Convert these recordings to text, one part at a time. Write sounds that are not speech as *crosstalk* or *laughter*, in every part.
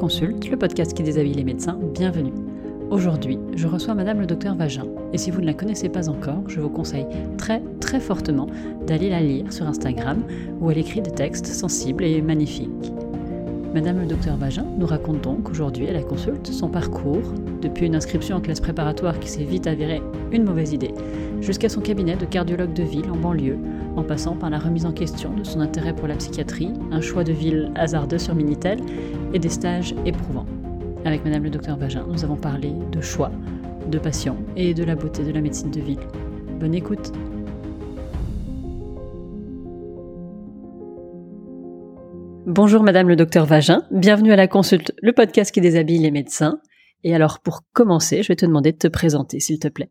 Consulte, le podcast qui déshabille les médecins. Bienvenue. Aujourd'hui, je reçois Madame le docteur Vagin. Et si vous ne la connaissez pas encore, je vous conseille très très fortement d'aller la lire sur Instagram où elle écrit des textes sensibles et magnifiques. Madame le docteur Vagin nous raconte donc aujourd'hui à la consulte son parcours, depuis une inscription en classe préparatoire qui s'est vite avérée une mauvaise idée, jusqu'à son cabinet de cardiologue de ville en banlieue, en passant par la remise en question de son intérêt pour la psychiatrie, un choix de ville hasardeux sur Minitel et des stages éprouvants. Avec Madame le docteur Vagin, nous avons parlé de choix, de passion et de la beauté de la médecine de ville. Bonne écoute Bonjour Madame le docteur Vagin, bienvenue à la consulte, le podcast qui déshabille les médecins. Et alors pour commencer, je vais te demander de te présenter s'il te plaît.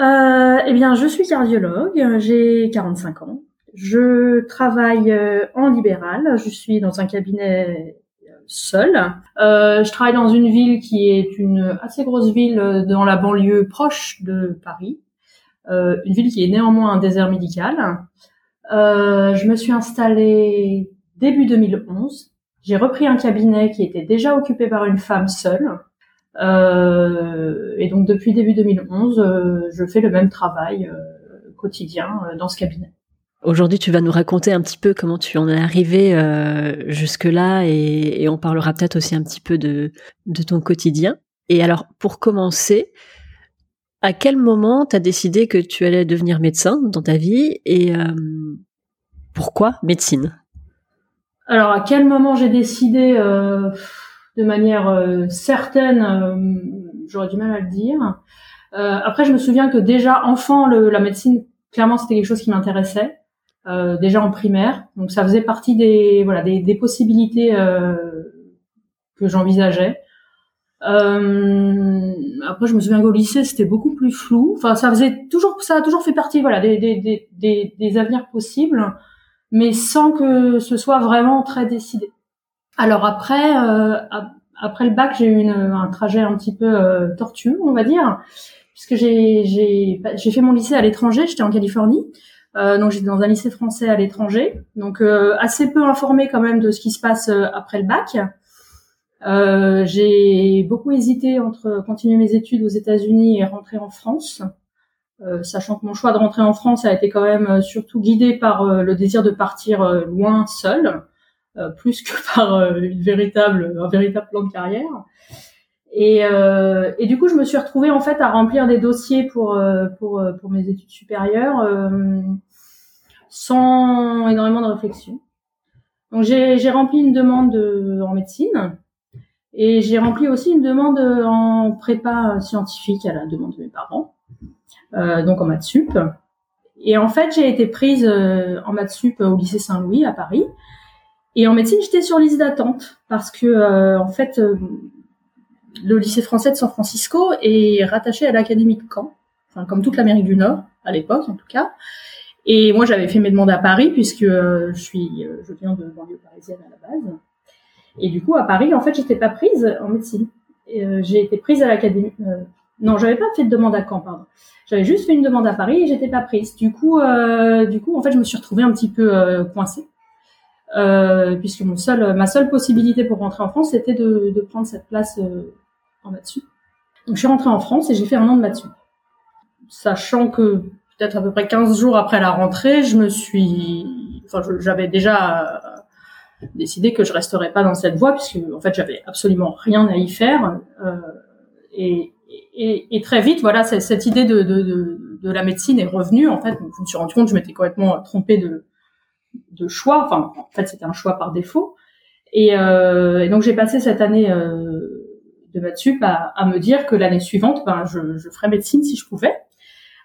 Euh, eh bien, je suis cardiologue, j'ai 45 ans. Je travaille euh, en libéral, je suis dans un cabinet euh, seul. Euh, je travaille dans une ville qui est une assez grosse ville dans la banlieue proche de Paris, euh, une ville qui est néanmoins un désert médical. Euh, je me suis installée début 2011. J'ai repris un cabinet qui était déjà occupé par une femme seule. Euh, et donc depuis début 2011, euh, je fais le même travail euh, quotidien euh, dans ce cabinet. Aujourd'hui, tu vas nous raconter un petit peu comment tu en es arrivé euh, jusque-là et, et, on parlera peut-être aussi un petit peu de, de ton quotidien. Et alors, pour commencer, à quel moment tu as décidé que tu allais devenir médecin dans ta vie et euh, pourquoi médecine? Alors, à quel moment j'ai décidé euh, de manière euh, certaine euh, J'aurais du mal à le dire. Euh, après, je me souviens que déjà enfant, le, la médecine, clairement, c'était quelque chose qui m'intéressait. Euh, déjà en primaire, donc ça faisait partie des voilà des, des possibilités que j'envisageais. après, je me souviens qu'au lycée, c'était beaucoup plus flou. Enfin, ça faisait toujours, ça a toujours fait partie, voilà, des, des, des, des avenirs possibles mais sans que ce soit vraiment très décidé. Alors après, euh, après le bac, j'ai eu une, un trajet un petit peu euh, tortueux, on va dire, puisque j'ai fait mon lycée à l'étranger. J'étais en Californie, euh, donc j'étais dans un lycée français à l'étranger, donc euh, assez peu informé quand même de ce qui se passe euh, après le bac. Euh, j'ai beaucoup hésité entre continuer mes études aux États-Unis et rentrer en France. Euh, sachant que mon choix de rentrer en France a été quand même euh, surtout guidé par le désir de partir loin seul, plus que *laughs* par une véritable, un véritable plan de carrière. Et, et, du coup, je me suis retrouvée en fait à remplir des dossiers pour pour pour mes études supérieures sans énormément de réflexion. Donc j'ai rempli une demande de, en médecine et j'ai rempli aussi une demande en prépa scientifique à la demande de mes parents. Euh, donc en maths sup. Et en fait, j'ai été prise euh, en maths sup au lycée Saint-Louis à Paris. Et en médecine, j'étais sur liste d'attente parce que euh, en fait, le lycée français de San Francisco est rattaché à l'académie de Caen, enfin comme toute l'Amérique du Nord à l'époque en tout cas. Et moi, j'avais fait mes demandes à Paris puisque je suis, je viens de banlieue parisienne à la base. Et du coup, à Paris, en fait, j'étais pas prise en médecine. j'ai été prise à l'académie. non, j'avais pas fait de demande à Caen, pardon. J'avais juste fait une demande à Paris et j'étais pas prise. Du coup, euh, du coup, en fait, je me suis retrouvée un petit peu euh, coincée, euh, puisque mon seul, ma seule possibilité pour rentrer en France, c'était de, prendre cette place euh, en maths Donc, je suis rentrée en France et j'ai fait un an de maths Sachant que peut-être à peu près 15 jours après la rentrée, je me suis, enfin, j'avais déjà décidé que je resterais pas dans cette voie, puisque en fait, j'avais absolument rien à y faire. Euh, et, et, très vite, voilà, cette idée de, de, la médecine est revenue. En fait, je me suis rendu compte que je m'étais complètement trompée de, de choix. Enfin, en fait, c'était un choix par défaut. Et, euh, donc, j'ai passé cette année euh, de sup à, à, me dire que l'année suivante, ben, je, je ferais médecine si je pouvais.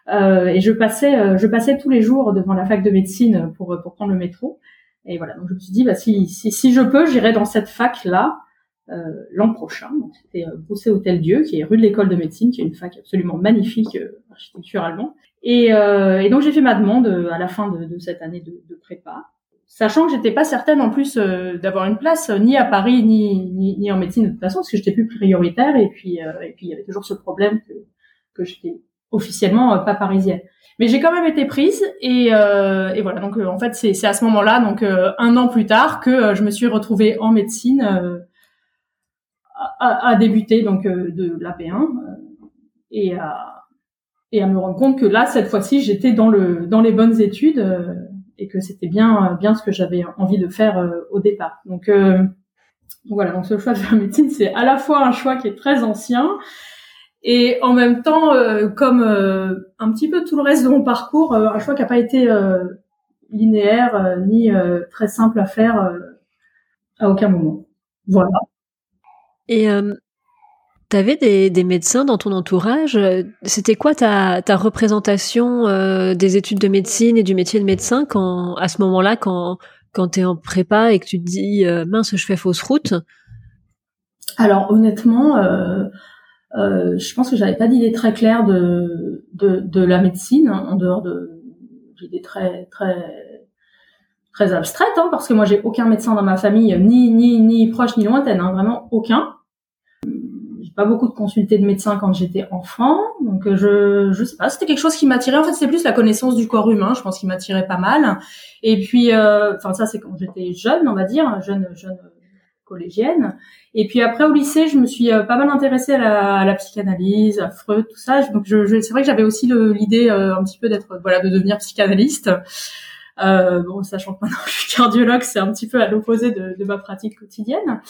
Euh, et je passais, euh, je passais tous les jours devant la fac de médecine pour, pour prendre le métro. Et voilà, donc je me suis dit, bah, si, si, si je peux, j'irai dans cette fac là euh, l'an prochain. Donc c'était euh, Brousset Hôtel Dieu, qui est rue de l'école de médecine, qui est une fac absolument magnifique euh, architecturalement. Et, euh, et, donc j'ai fait ma demande à la fin de, de cette année de, de, prépa, sachant que j'étais pas certaine en plus d'avoir une place ni à Paris ni, ni, ni, en médecine de toute façon, parce que j'étais plus prioritaire. Et puis et puis il y avait toujours ce problème que, que j'étais officiellement pas parisienne. Mais j'ai quand même été prise et, euh, et voilà. Donc en fait c'est à ce moment-là, donc un an plus tard, que je me suis retrouvée en médecine à, débuter donc de l'AP1 et à et à me rendre compte que là cette fois-ci j'étais dans le dans les bonnes études et que c'était bien bien ce que j'avais envie de faire au départ. Donc voilà, donc ce choix de faire médecine, c'est à la fois un choix qui est très ancien et en même temps, euh, comme euh, un petit peu tout le reste de mon parcours, euh, un choix qui n'a pas été linéaire ni très simple à faire à aucun moment. Voilà. Et tu avais des, des, médecins dans ton entourage. C'était quoi ta, ta représentation des études de médecine et du métier de médecin quand, à ce moment-là, quand quand tu es en prépa et que tu te dis euh, mince, je fais fausse route? Alors honnêtement, euh, euh, je pense que j'avais pas d'idée très claire de, de, de la médecine en dehors de d'idées très très très abstraites hein, parce que moi j'ai aucun médecin dans ma famille ni ni ni proche ni lointaine hein, vraiment aucun pas beaucoup de consulter de médecins quand j'étais enfant, donc euh, je je sais pas, c'était quelque chose qui m'attirait. En fait, c'est plus la connaissance du corps humain, je pense, qui m'attirait pas mal. Et puis, euh, enfin ça, c'est quand j'étais jeune, on va dire, jeune jeune collégienne. Et puis après au lycée, je me suis euh, pas mal intéressée à la, à la psychanalyse, à Freud, tout ça. Donc je, je c'est vrai que j'avais aussi l'idée un petit peu d'être voilà de devenir psychanalyste. Euh, bon, sachant que maintenant *laughs* je suis cardiologue, c'est un petit peu à l'opposé de, ma pratique quotidienne.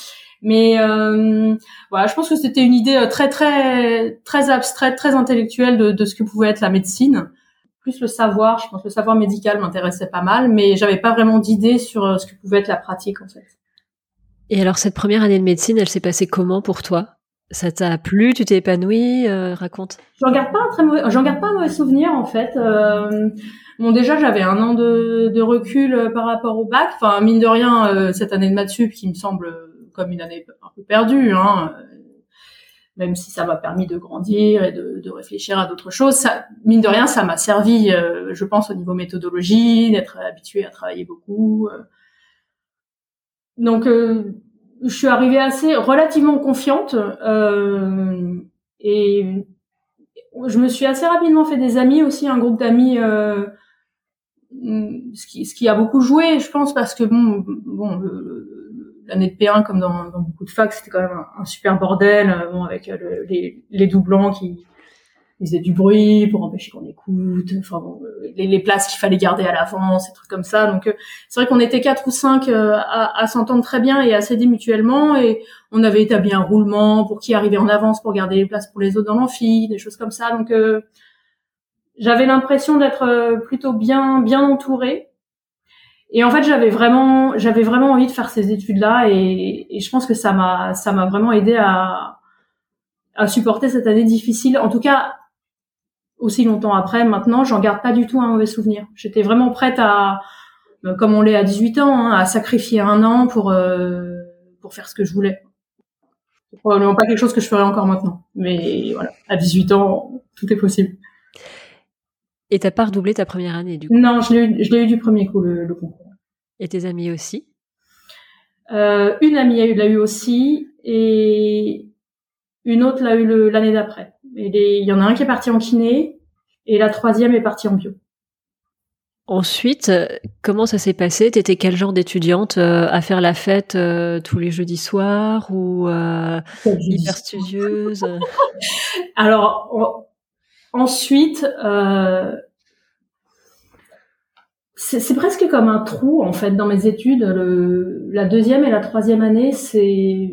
Mais euh, voilà, je pense que c'était une idée euh, très très très abstraite, très intellectuelle de, de, ce que pouvait être la médecine. Plus le savoir, je pense que le savoir médical m'intéressait pas mal, mais j'avais pas vraiment d'idée sur euh, ce que pouvait être la pratique en fait. Et alors cette première année de médecine, elle s'est passée comment pour toi? Ça t'a plu? Tu t'es épanouie? Euh, Raconte. J'en garde pas un très mauvais, j'en garde pas un mauvais souvenir en fait. Euh, bon, déjà j'avais un an de, de, recul euh, par rapport au bac. Enfin, mine de rien, euh, cette année de maths sup qui me semble comme une année un peu perdue, hein, même si ça m'a permis de grandir et de, de réfléchir à d'autres choses. Ça, mine de rien, ça m'a servi, je pense, au niveau méthodologie, d'être habitué à travailler beaucoup. Donc je suis arrivée assez relativement confiante euh, et je me suis assez rapidement fait des amis aussi, un groupe d'amis, euh, ce, qui, ce qui a beaucoup joué, je pense, parce que bon, bon, l'année de P1 comme dans, dans, beaucoup de facs, c'était quand même un, super bordel, euh, bon, avec le, les, les doublants qui ils faisaient du bruit pour empêcher qu'on écoute, enfin bon, euh, les, les, places qu'il fallait garder à l'avance, des trucs comme ça. Donc euh, c'est vrai qu'on était quatre ou cinq euh, à, à s'entendre très bien et à s'aider mutuellement et on avait établi un roulement pour qui arrivait en avance pour garder les places pour les autres dans l'amphi, des choses comme ça. Donc j'avais l'impression d'être plutôt bien bien entourée. Et en fait, j'avais vraiment j'avais vraiment envie de faire ces études-là et, et je pense que ça m'a ça m'a vraiment aidé à à supporter cette année difficile. En tout cas, aussi longtemps après, maintenant, j'en garde pas du tout un mauvais souvenir. J'étais vraiment prête à, euh, comme on l'est à 18 ans, hein, à sacrifier un an pour euh, pour faire ce que je voulais. C'est probablement pas quelque chose que je ferais encore maintenant, mais voilà, à 18 ans, tout est possible. Et t'as pas redoublé ta première année du coup? Non, je l'ai eu, du premier coup le, le concours. Et tes amis aussi? Euh, Une amie l'a eu aussi, et une autre l'a eu l'année d'après. Il y en a un qui est parti en kiné et la troisième est partie en bio. Ensuite, comment ça s'est passé? T'étais quel genre d'étudiante euh, à faire la fête euh, tous les jeudis soirs ou euh, hyper studieuse? *laughs* Alors ensuite, c'est presque comme un trou en fait dans mes études. la deuxième et la troisième année, c'est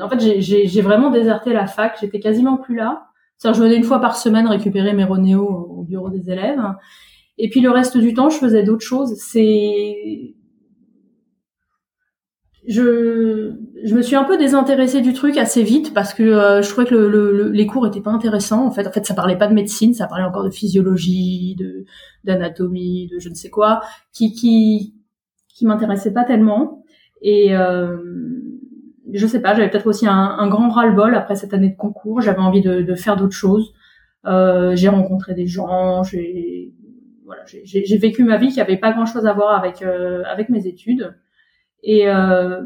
en fait j'ai vraiment déserté la fac. J'étais quasiment plus là. C'est-à-dire, je venais une fois par semaine récupérer mes Ronéo au bureau des élèves. Et puis le reste du temps, je faisais d'autres choses. C'est, je, je me suis un peu désintéressée du truc assez vite parce que euh, je trouvais que le, les cours étaient pas intéressants. En fait, en fait, ça parlait pas de médecine, ça parlait encore de physiologie, de d'anatomie, de je ne sais quoi, qui qui qui m'intéressait pas tellement. Et euh, je sais pas, j'avais peut-être aussi un, grand ras-le-bol après cette année de concours. J'avais envie de, de, faire d'autres choses. Euh, j'ai rencontré des gens, j'ai voilà, j'ai vécu ma vie qui avait pas grand-chose à voir avec euh, avec mes études. Et euh,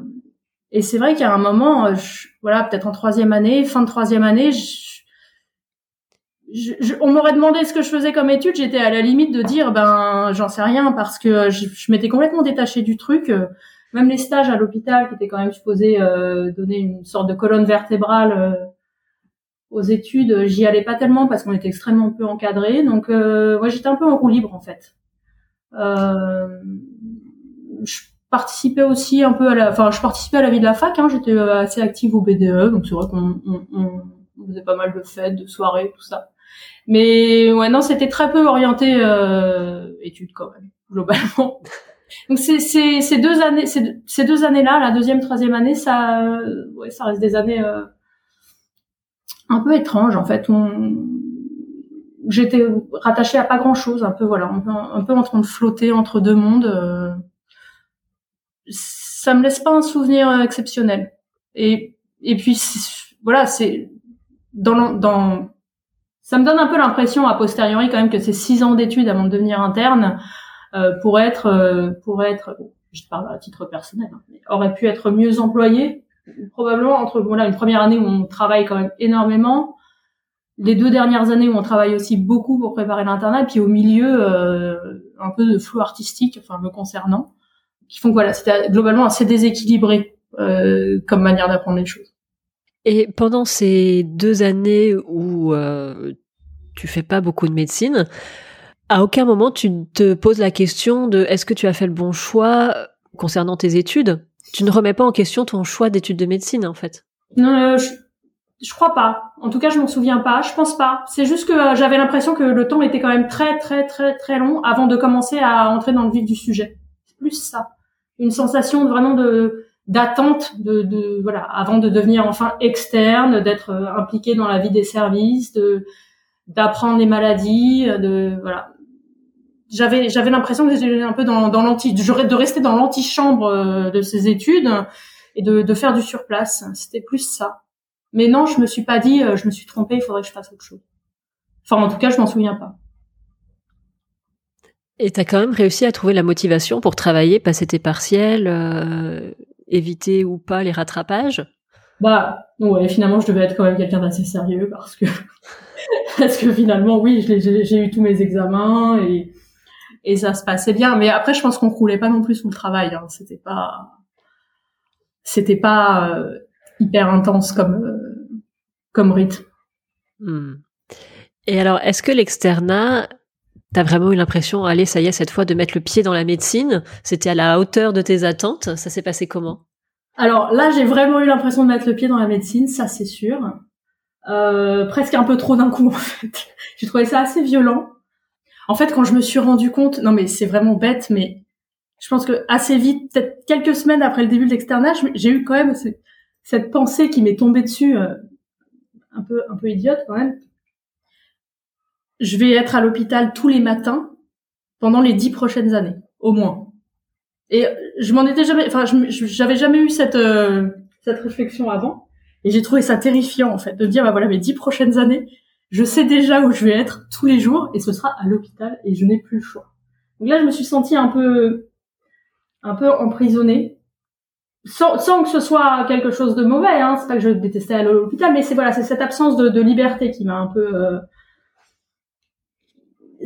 et c'est vrai qu'à un moment, voilà, peut-être en troisième année, fin de troisième année, je, je, on m'aurait demandé ce que je faisais comme étude, j'étais à la limite de dire ben j'en sais rien parce que je, je m'étais complètement détachée du truc même les stages à l'hôpital qui étaient quand même supposés donner une sorte de colonne vertébrale aux études, j'y allais pas tellement parce qu'on était extrêmement peu encadré. Donc, moi, j'étais un peu en roue libre en fait. je participais aussi un peu à la, enfin, je participais à la vie de la fac. Hein, J'étais assez active au BDE, donc c'est vrai qu'on on, faisait pas mal de fêtes, de soirées, tout ça. Mais ouais, non, c'était très peu orienté euh, études quand même, globalement. Donc c'est c'est ces deux années, ces, ces deux années-là, la deuxième, troisième année, ça, euh, ouais, ça reste des années euh, un peu étranges en fait. On, j'étais rattachée à pas grand-chose, un peu voilà, un peu, en train de flotter entre deux mondes. Euh, ça me laisse pas un souvenir exceptionnel. Et et puis voilà, c'est dans, dans ça me donne un peu l'impression a posteriori quand même que ces six ans d'études avant de devenir interne euh, pour être euh, pour être je parle à titre personnel hein, aurait pu être mieux employé. Probablement entre voilà une première année où on travaille quand même énormément les deux dernières années où on travaille aussi beaucoup pour préparer l'internat puis au milieu euh, un peu de flou artistique enfin me concernant qui font que voilà c'était globalement assez déséquilibré euh, comme manière d'apprendre les choses. Et pendant ces deux années où euh, tu fais pas beaucoup de médecine, à aucun moment tu te poses la question de est-ce que tu as fait le bon choix concernant tes études? Tu ne remets pas en question ton choix d'études de médecine en fait Non, euh, je, je crois pas. En tout cas, je m'en souviens pas. Je pense pas. C'est juste que euh, j'avais l'impression que le temps était quand même très très très très long avant de commencer à entrer dans le vif du sujet. C'est plus ça. Une sensation vraiment de d'attente de, de, voilà avant de devenir enfin externe d'être euh, impliqué dans la vie des services de d'apprendre les maladies de voilà j'avais j'avais l'impression que j'étais un peu dans dans l'anti de rester dans l'antichambre euh, de ces études et de de faire du surplace. C'était plus ça. Mais non je me suis pas dit euh, je me suis trompée il faudrait que je fasse autre chose. Enfin en tout cas je m'en souviens pas. Et tu as quand même réussi à trouver la motivation pour travailler, passer tes partiels, éviter ou pas les rattrapages? Bah ouais, finalement je devais être quand même quelqu'un d'assez sérieux parce que *laughs* parce que finalement oui, j'ai eu tous mes examens et et ça se passait bien. Mais après je pense qu'on croulait pas non plus sous le travail. Hein. C'était pas c'était pas euh, hyper intense comme euh, comme rythme. Hmm. Et alors, est-ce que l'externat T'as vraiment eu l'impression, allez, ça y est, cette fois, de mettre le pied dans la médecine? C'était à la hauteur de tes attentes? Ça s'est passé comment? Alors là, j'ai vraiment eu l'impression de mettre le pied dans la médecine, ça c'est sûr. Euh, presque un peu trop d'un coup, *laughs* en fait. j'ai trouvé ça assez violent. En fait, quand je me suis rendu compte, non mais c'est vraiment bête, mais je pense que assez vite, peut-être quelques semaines après le début de l'externat, j'ai eu quand même cette pensée qui m'est tombée dessus, euh, un peu un peu idiote quand même, je vais être à l'hôpital tous les matins pendant les dix prochaines années, au moins. Et je m'en étais jamais, enfin, j'avais jamais eu cette euh, cette réflexion avant, et j'ai trouvé ça terrifiant en fait de dire bah voilà mes dix prochaines années, je sais déjà où je vais être tous les jours, et ce sera à l'hôpital, et je n'ai plus le choix. Donc là, je me suis sentie un peu un peu emprisonnée, sans, que ce soit quelque chose de mauvais. Hein, c'est pas que je détestais à l'hôpital, mais c'est voilà, c'est cette absence de, liberté qui m'a un peu euh,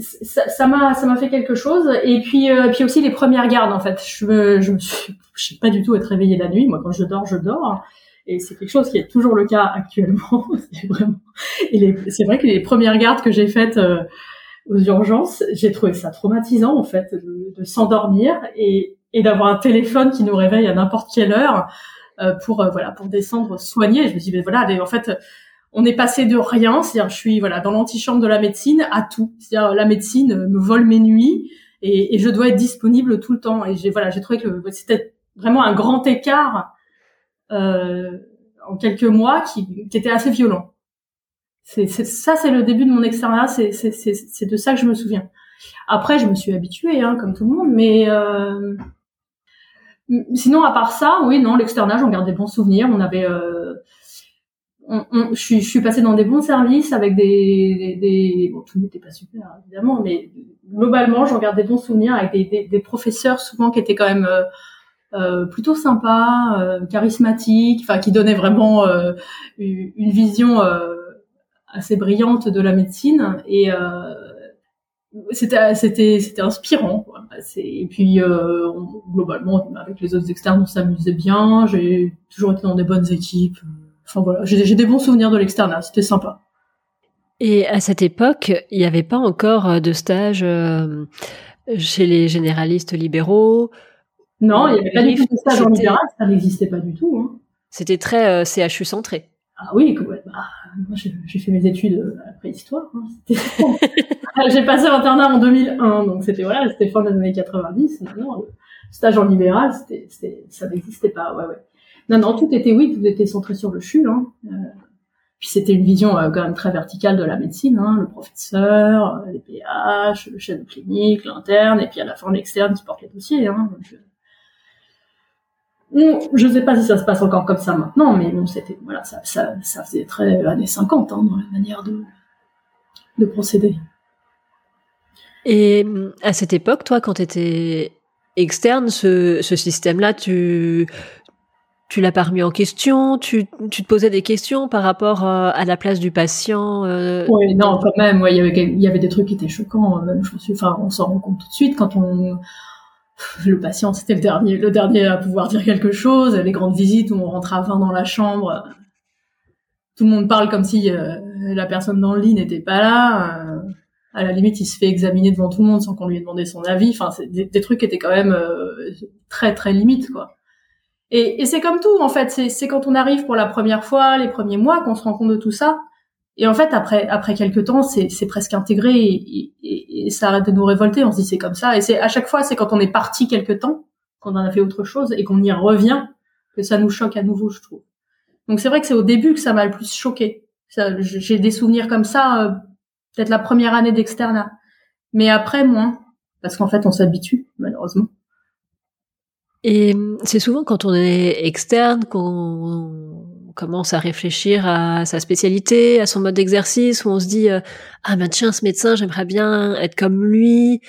ça m'a ça m'a fait quelque chose et puis euh, puis aussi les premières gardes en fait je me je me sais pas du tout être réveillée la nuit moi quand je dors je dors et c'est quelque chose qui est toujours le cas actuellement. *laughs* C'est vraiment et c'est vrai que les premières gardes que j'ai faites euh, aux urgences j'ai trouvé ça traumatisant en fait de, de s'endormir et et d'avoir un téléphone qui nous réveille à n'importe quelle heure euh, pour voilà pour descendre soigner. Je me dis mais voilà en fait on est passé de rien, c'est-à-dire je suis voilà dans l'antichambre de la médecine à tout, c'est-à-dire la médecine me vole mes nuits et, je dois être disponible tout le temps. Et j'ai voilà j'ai trouvé que c'était vraiment un grand écart euh, en quelques mois qui, était assez violent. C'est ça c'est le début de mon externat, c'est c'est de ça que je me souviens. Après je me suis habituée hein, comme tout le monde, mais euh, sinon à part ça, oui non l'externat j'en garde des bons souvenirs. On avait euh, je, suis, je suis passée dans des bons services avec des, des, bon tout n'était pas super évidemment mais globalement j'en garde des bons souvenirs avec des, des, professeurs souvent qui étaient quand même euh, euh plutôt sympas euh, charismatiques enfin qui donnaient vraiment euh, une vision assez brillante de la médecine. Et c'était c'était c'était inspirant et puis euh, globalement avec les autres externes on s'amusait bien. J'ai toujours été dans des bonnes équipes. Enfin voilà. J'ai des bons souvenirs de l'externat. C'était sympa. Et à cette époque il n'y avait pas encore euh, de stage euh, chez les généralistes libéraux non il n'y avait pas du tout de stage en libéral ça n'existait pas du tout hein. c'était très CHU centré ah oui, bah, moi j'ai fait mes études à la préhistoire. Hein. *laughs* *laughs* j'ai passé l'internat en 2001, donc c'était voilà, c'était fin des années 90. Non, le stage en libéral, c'était, ça n'existait pas. Ouais, ouais. Non, non, tout était oui, tout était centré sur le CHU. Hein. Euh, puis c'était une vision euh, quand même très verticale de la médecine, hein, le professeur, les PH, le chef de clinique, l'interne, et puis à la fin l'externe qui porte les dossiers. Hein, je ne sais pas si ça se passe encore comme ça maintenant, mais bon, c'était voilà, ça, ça, ça faisait très années 50 hein, dans la manière de, de procéder. Et à cette époque, toi, quand tu étais externe, ce, ce système-là, tu, tu l'as pas remis en question? Tu, tu te posais des questions par rapport euh, à la place du patient euh, Oui, non, quand même. Ouais, il y avait il y avait des trucs qui étaient choquants. Même, je me suis, enfin, on s'en rend compte tout de suite quand on le patient, c'était le dernier, le dernier à pouvoir dire quelque chose. Les grandes visites où on rentre à 20 dans la chambre, tout le monde parle comme si euh, la personne dans le lit n'était pas là. Euh, à la limite, il se fait examiner devant tout le monde sans qu'on lui ait demandé son avis. Enfin, c'est des, trucs qui étaient quand même euh, très très limites, quoi. Et, et c'est comme tout, en fait. C'est quand on arrive pour la première fois, les premiers mois, qu'on se rend compte de tout ça. Et en fait, après, après quelques temps, c'est, presque intégré et, et, et, ça arrête de nous révolter. On se dit c'est comme ça. Et c'est à chaque fois, c'est quand on est parti quelque temps, qu'on en a fait autre chose et qu'on y revient, que ça nous choque à nouveau, je trouve. Donc c'est vrai que c'est au début que ça m'a le plus choqué. j'ai des souvenirs comme ça, euh, peut-être la première année d'externat. Mais après, moins. Parce qu'en fait, on s'habitue, malheureusement. Et c'est souvent quand on est externe qu'on commence à réfléchir à sa spécialité, à son mode d'exercice, où on se dit euh, ah ben tiens ce médecin j'aimerais bien être comme lui.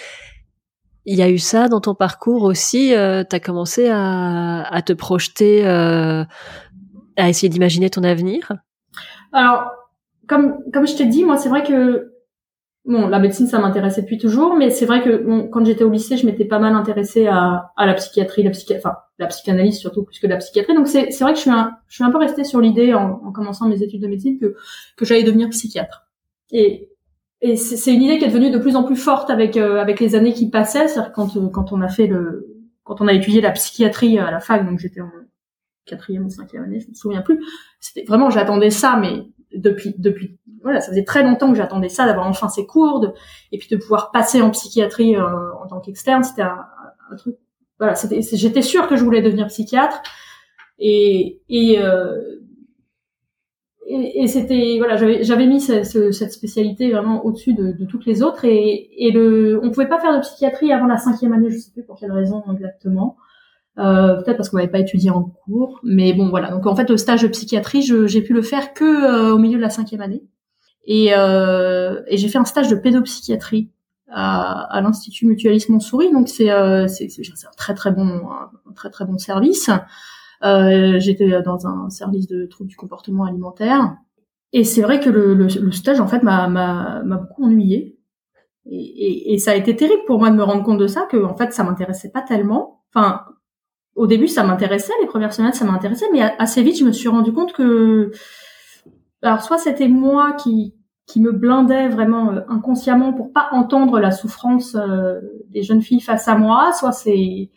Il y a eu ça dans ton parcours aussi. Euh, tu as commencé à, à, te projeter, euh, à essayer d'imaginer ton avenir? Alors comme comme je t'ai dit, moi c'est vrai que bon, la médecine, ça m'intéressait depuis toujours, mais c'est vrai que quand j'étais au lycée, je m'étais pas mal intéressée à, à la psychiatrie, la psychi enfin la psychanalyse surtout plus que la psychiatrie. Donc c'est c'est vrai que je suis un je suis un peu restée sur l'idée en, en, commençant mes études de médecine que que j'allais devenir psychiatre. Et et c'est une idée qui est devenue de plus en plus forte avec euh, avec les années qui passaient. C'est-à-dire quand euh, quand on a fait le quand on a étudié la psychiatrie à la fac, donc j'étais en quatrième ou cinquième année, je me souviens plus. C'était vraiment j'attendais ça, mais depuis depuis voilà, ça faisait très longtemps que j'attendais ça, d'avoir enfin ces cours, et puis de pouvoir passer en psychiatrie euh, en tant qu'externe, c'était un, un, truc. Voilà, c'était, j'étais sûre que je voulais devenir psychiatre, et et, euh, et, c'était voilà, j'avais j'avais mis cette spécialité vraiment au-dessus de, de, toutes les autres, et, et le, on pouvait pas faire de psychiatrie avant la cinquième année, je sais plus pour quelle raison exactement. Euh, peut-être parce qu'on n'avait pas étudié en cours, mais bon voilà. Donc en fait le stage de psychiatrie, j'ai pu le faire que euh, au milieu de la cinquième année. Et, euh, et j'ai fait un stage de pédopsychiatrie à, à l'Institut Mutualisme Montsouris. Donc c'est euh, c'est un très très bon un très très bon service. Euh, J'étais dans un service de troubles du comportement alimentaire. Et c'est vrai que le, le, le, stage en fait m'a m'a beaucoup ennuyé. Et, et, et, ça a été terrible pour moi de me rendre compte de ça, que en fait ça m'intéressait pas tellement. Enfin, au début ça m'intéressait, les premières semaines ça m'intéressait, mais assez vite je me suis rendu compte que alors soit c'était moi qui qui me blindait vraiment euh, inconsciemment pour pas entendre la souffrance euh, des jeunes filles face à moi, soit c'est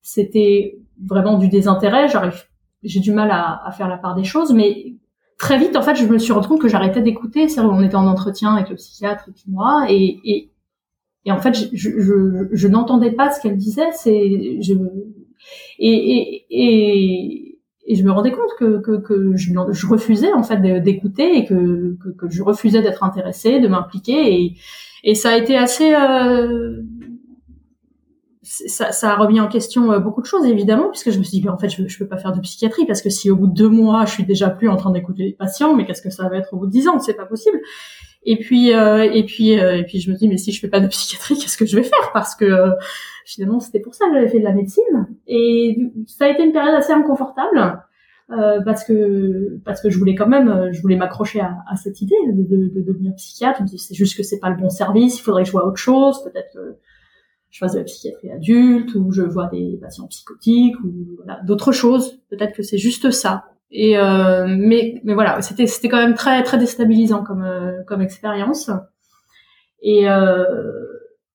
c'était vraiment du désintérêt. J'arrive, j'ai du mal à, faire la part des choses, mais très vite en fait, je me suis rendu compte que j'arrêtais d'écouter. C'est on était en entretien avec le psychiatre et puis moi, et, et, et en fait, je, je, je, n'entendais pas ce qu'elle disait. C'est je et, je me rendais compte que, je, refusais en fait d'écouter et que, je refusais d'être intéressée, de m'impliquer. Et, ça a été assez euh, ça, a remis en question euh, beaucoup de choses évidemment puisque je me suis dit en fait je, je peux pas faire de psychiatrie parce que si au bout de deux mois je suis déjà plus en train d'écouter les patients mais qu'est-ce que ça va être au bout de dix ans? C'est pas possible et puis euh, et puis euh, et puis je me dis mais si je fais pas de psychiatrie *laughs* qu'est-ce que je vais faire? Parce que euh, finalement c'était pour ça que j'avais fait de la médecine et ça a été une période assez inconfortable euh, parce que parce que je voulais quand même, je voulais m'accrocher à, à, cette idée de, de, de devenir psychiatre. C'est juste que c'est pas le bon service. Il faudrait que je vois autre chose. Peut-être que je fasse de la psychiatrie adulte ou je vois des patients psychotiques ou voilà, d'autres choses. Peut-être que c'est juste ça. Et euh, mais mais voilà, c'était c'était quand même très très déstabilisant comme euh, comme expérience. Et euh,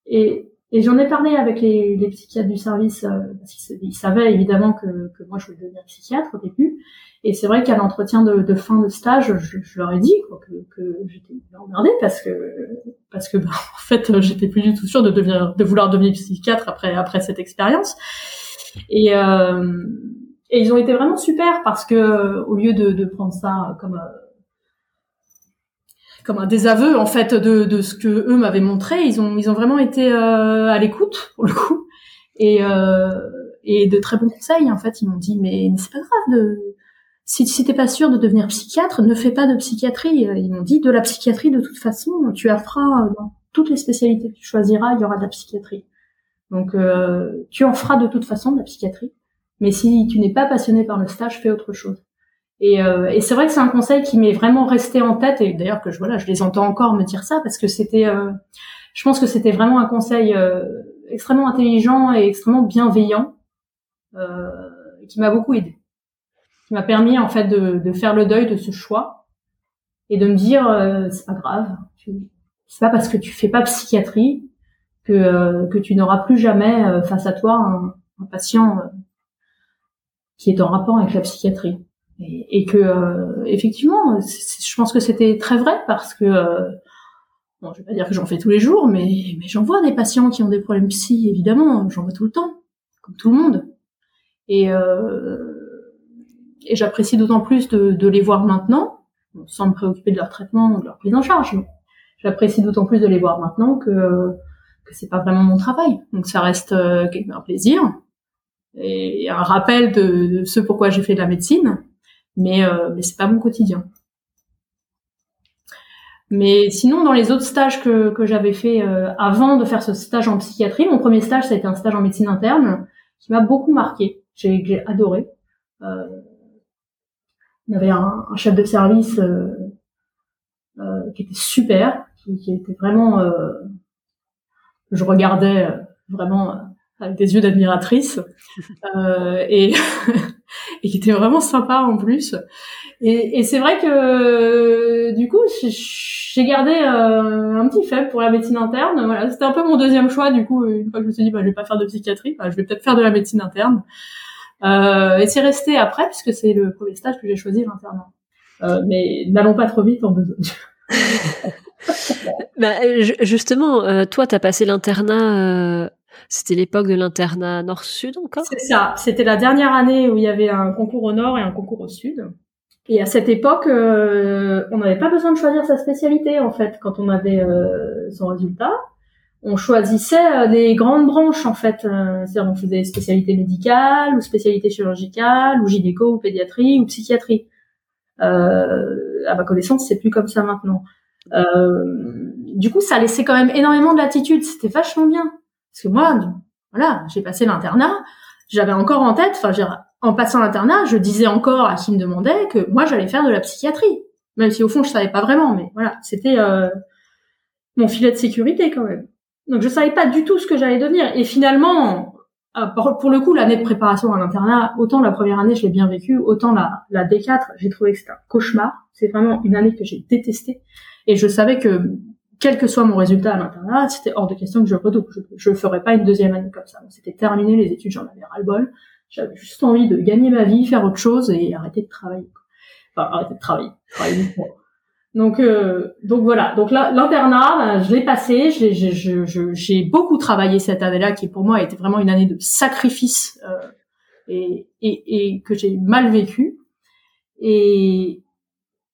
et et j'en ai parlé avec les, les psychiatres du service, euh, parce qu'ils savaient évidemment que, que moi je voulais devenir psychiatre au début. Et c'est vrai qu'à l'entretien de, de, fin de stage, je, leur ai dit quoi, que, que j'étais emmerdée parce que parce que *laughs* bah, en fait j'étais plus du tout sûre de devenir de vouloir devenir psychiatre après après cette expérience. Et euh, et ils ont été vraiment super parce que au lieu de, de prendre ça comme euh, comme un désaveu en fait de, de ce que eux m'avaient montré, ils ont ils ont vraiment été euh, à l'écoute pour le coup et euh, et de très bons conseils en fait. Ils m'ont dit mais, c'est pas grave de si, si t'es pas sûr de devenir psychiatre, ne fais pas de psychiatrie. Ils m'ont dit de la psychiatrie de toute façon, tu la feras dans toutes les spécialités que tu choisiras, il y aura de la psychiatrie. Donc euh, tu en feras de toute façon de la psychiatrie. Mais si tu n'es pas passionné par le stage, fais autre chose. Et, euh, et c'est vrai que c'est un conseil qui m'est vraiment resté en tête et d'ailleurs que je voilà, je les entends encore me dire ça parce que c'était, euh, je pense que c'était vraiment un conseil euh, extrêmement intelligent et extrêmement bienveillant euh, qui m'a beaucoup aidé, qui m'a permis en fait de, de, faire le deuil de ce choix et de me dire euh, c'est pas grave, c'est pas parce que tu fais pas psychiatrie que que tu n'auras plus jamais face à toi un, un patient qui est en rapport avec la psychiatrie. Et, que euh, effectivement, je pense que c'était très vrai parce que euh, bon, je vais pas dire que j'en fais tous les jours, mais, mais j'en vois des patients qui ont des problèmes psy, évidemment, j'en vois tout le temps, comme tout le monde. Et, euh, et j'apprécie d'autant plus de, de, les voir maintenant, sans me préoccuper de leur traitement ou de leur prise en charge. J'apprécie d'autant plus de les voir maintenant que que c'est pas vraiment mon travail. Donc ça reste euh, un plaisir et un rappel de, de ce pourquoi j'ai fait de la médecine mais euh, mais c'est pas mon quotidien. Mais sinon, dans les autres stages que, que j'avais fait euh, avant de faire ce stage en psychiatrie, mon premier stage, ça a été un stage en médecine interne qui m'a beaucoup marqué. J'ai adoré. Euh, il y avait un, un chef de service euh, euh qui était super, qui, qui était vraiment, euh, je regardais vraiment avec des yeux d'admiratrice *laughs* et *laughs* et qui était vraiment sympa en plus. Et, et c'est vrai que du coup, j'ai gardé euh, un petit faible pour la médecine interne. Voilà, c'était un peu mon deuxième choix. Du coup, une fois que je me suis dit, bah, je vais pas faire de psychiatrie, bah, je vais peut-être faire de la médecine interne. Euh, et c'est resté après, puisque c'est le premier stage que j'ai choisi, l'internat. Euh, mais n'allons pas trop vite en besogne. *laughs* bah, justement, euh, toi, tu as passé l'internat euh, c'était l'époque de l'internat nord-sud encore? C'est ça. C'était la dernière année où il y avait un concours au nord et un concours au sud. Et à cette époque, euh, on n'avait pas besoin de choisir sa spécialité en fait quand on avait euh, son résultat. On choisissait euh, des grandes branches en fait. C'est-à-dire on faisait spécialité médicale ou spécialité chirurgicale ou gynéco ou pédiatrie ou psychiatrie. à ma connaissance, c'est plus comme ça maintenant. du coup, ça laissait quand même énormément de latitude. C'était vachement bien. Parce que moi, voilà, j'ai passé l'internat, j'avais encore en tête, enfin, en passant l'internat, je disais encore à qui me demandait que moi, j'allais faire de la psychiatrie. Même si au fond, je savais pas vraiment, mais voilà, c'était euh, mon filet de sécurité quand même. Donc, je savais pas du tout ce que j'allais devenir. Et finalement, euh, pour le coup, l'année de préparation à l'internat, autant la première année, je l'ai bien vécue, autant la, la D4, j'ai trouvé que c'était un cauchemar. C'est vraiment une année que j'ai détestée. Et je savais que quel que soit mon résultat à l'internat, c'était hors de question que je redouble. Je ne ferais pas une deuxième année comme ça. C'était terminé les études, j'en avais ras-le-bol. J'avais juste envie de gagner ma vie, faire autre chose et arrêter de travailler. Enfin, arrêter de travailler. travailler donc, euh, donc voilà. Donc l'internat, ben, je l'ai passé. J'ai beaucoup travaillé cette année-là, qui pour moi a été vraiment une année de sacrifice euh, et, et, et que j'ai mal vécu. Et,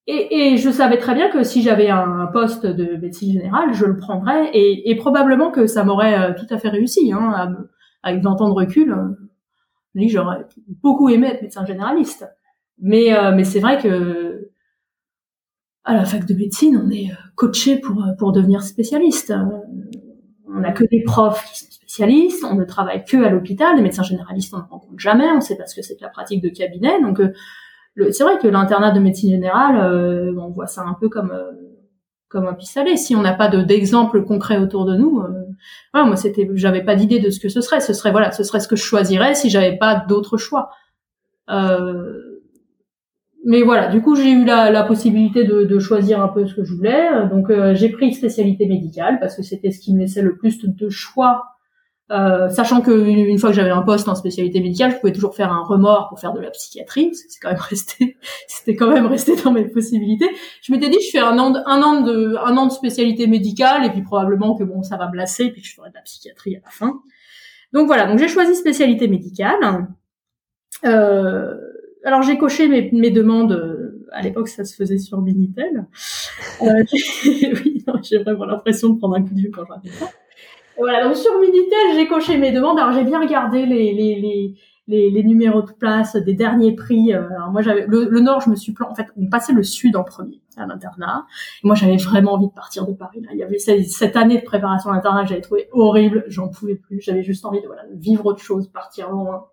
et, et, je savais très bien que si j'avais un poste de médecine générale, je le prendrais et, et probablement que ça m'aurait euh, tout à fait réussi. Hein, avec 20 ans de recul, euh, j'aurais beaucoup aimé être médecin généraliste. Mais, euh, mais c'est vrai que à la fac de médecine, on est coaché pour, pour devenir spécialiste. On n'a que des profs qui sont spécialistes, on ne travaille que à l'hôpital. Les médecins généralistes, on ne rencontre jamais, on sait pas ce que c'est que la pratique de cabinet. Donc c'est vrai que l'internat de médecine générale, euh, on voit ça un peu comme euh, comme un pis-aller. Si on n'a pas d'exemple concret autour de nous, euh, moi c'était, j'avais pas d'idée de ce que ce serait. Ce serait voilà, ce serait ce que je choisirais si j'avais pas d'autre choix. mais voilà, du coup j'ai eu la, la possibilité de, de, choisir un peu ce que je voulais. Donc j'ai pris spécialité médicale parce que c'était ce qui me laissait le plus de choix euh, sachant que une, fois que j'avais un poste en spécialité médicale, je pouvais toujours faire un remords pour faire de la psychiatrie, parce que c'est quand même *laughs* resté, c'était quand même resté dans mes possibilités. Je m'étais dit, je fais un an, de, un an de, un an de spécialité médicale, et puis probablement que bon, ça va me lasser, puis que je ferai de la psychiatrie à la fin. Donc voilà, donc j'ai choisi spécialité médicale. Euh, alors j'ai coché mes, mes demandes. À l'époque, ça se faisait sur Minitel. Euh, *laughs* oui, j'ai vraiment l'impression de prendre un coup de vieux quand je ça. Voilà, donc sur Minitel, j'ai coché mes demandes. Alors j'ai bien regardé les, les, les, les, les numéros de place des derniers prix. Euh, alors moi j'avais le, Nord, je me suis plan. En fait, on passait le Sud en premier à l'internat. Moi j'avais vraiment envie de partir de Paris. Là. Il y avait cette, année de préparation à l'internat j'avais trouvé horrible. J'en pouvais plus. J'avais juste envie de voilà, vivre autre chose, partir loin,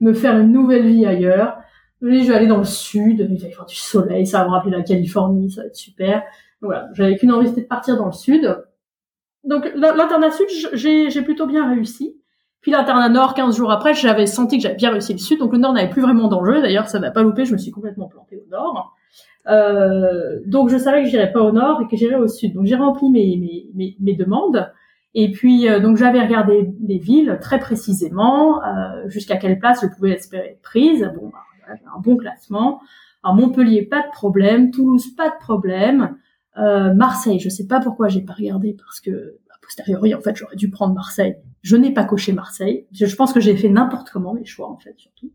me faire une nouvelle vie ailleurs. Je vais aller dans le Sud. Il va y avoir du soleil. Ça va me rappeler la Californie. Ça va être super. Donc, voilà, j'avais qu'une envie, c'était de partir dans le Sud donc l'internat sud, j'ai plutôt bien réussi. Puis l'internat nord, 15 jours après, j'avais senti que j'avais bien réussi le sud. Donc le nord n'avait plus vraiment d'enjeu. D'ailleurs, ça m'a pas loupé. Je me suis complètement plantée au nord. Euh, donc je savais que j'irais pas au nord et que j'irais au sud. Donc j'ai rempli mes, mes, mes, mes, demandes. Et puis euh, donc j'avais regardé les villes très précisément, euh, jusqu'à quelle place je pouvais espérer être prise. Bon, bah, un bon classement. À Montpellier, pas de problème. Toulouse, pas de problème. Euh, Marseille, je sais pas pourquoi j'ai pas regardé parce que a posteriori en fait j'aurais dû prendre Marseille. Je n'ai pas coché Marseille. Je, pense que j'ai fait n'importe comment mes choix en fait surtout.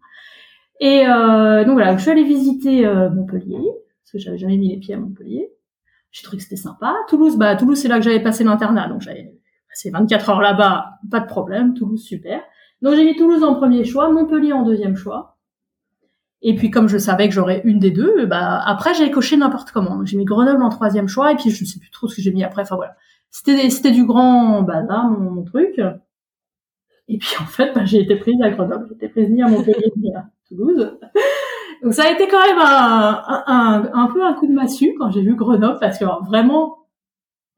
Et euh, donc voilà, je suis allée visiter euh, Montpellier parce que j'avais jamais mis les pieds à Montpellier. J'ai trouvé que c'était sympa. Toulouse, bah Toulouse c'est là que j'avais passé l'internat donc j'avais passé 24 heures là-bas, pas de problème. Toulouse super. Donc j'ai mis Toulouse en premier choix, Montpellier en deuxième choix. Et puis comme je savais que j'aurais une des deux, bah après j'ai coché n'importe comment. J'ai mis Grenoble en troisième choix et puis je ne sais plus trop ce que j'ai mis après. Enfin voilà, c'était c'était du grand bazar mon, truc. Et puis *laughs* en fait, bah, j'ai été prise à Grenoble, j'ai été prise ni à Montpellier ni à Toulouse. Donc ça a été quand même un, un, un, peu un coup de massue quand j'ai vu Grenoble parce que vraiment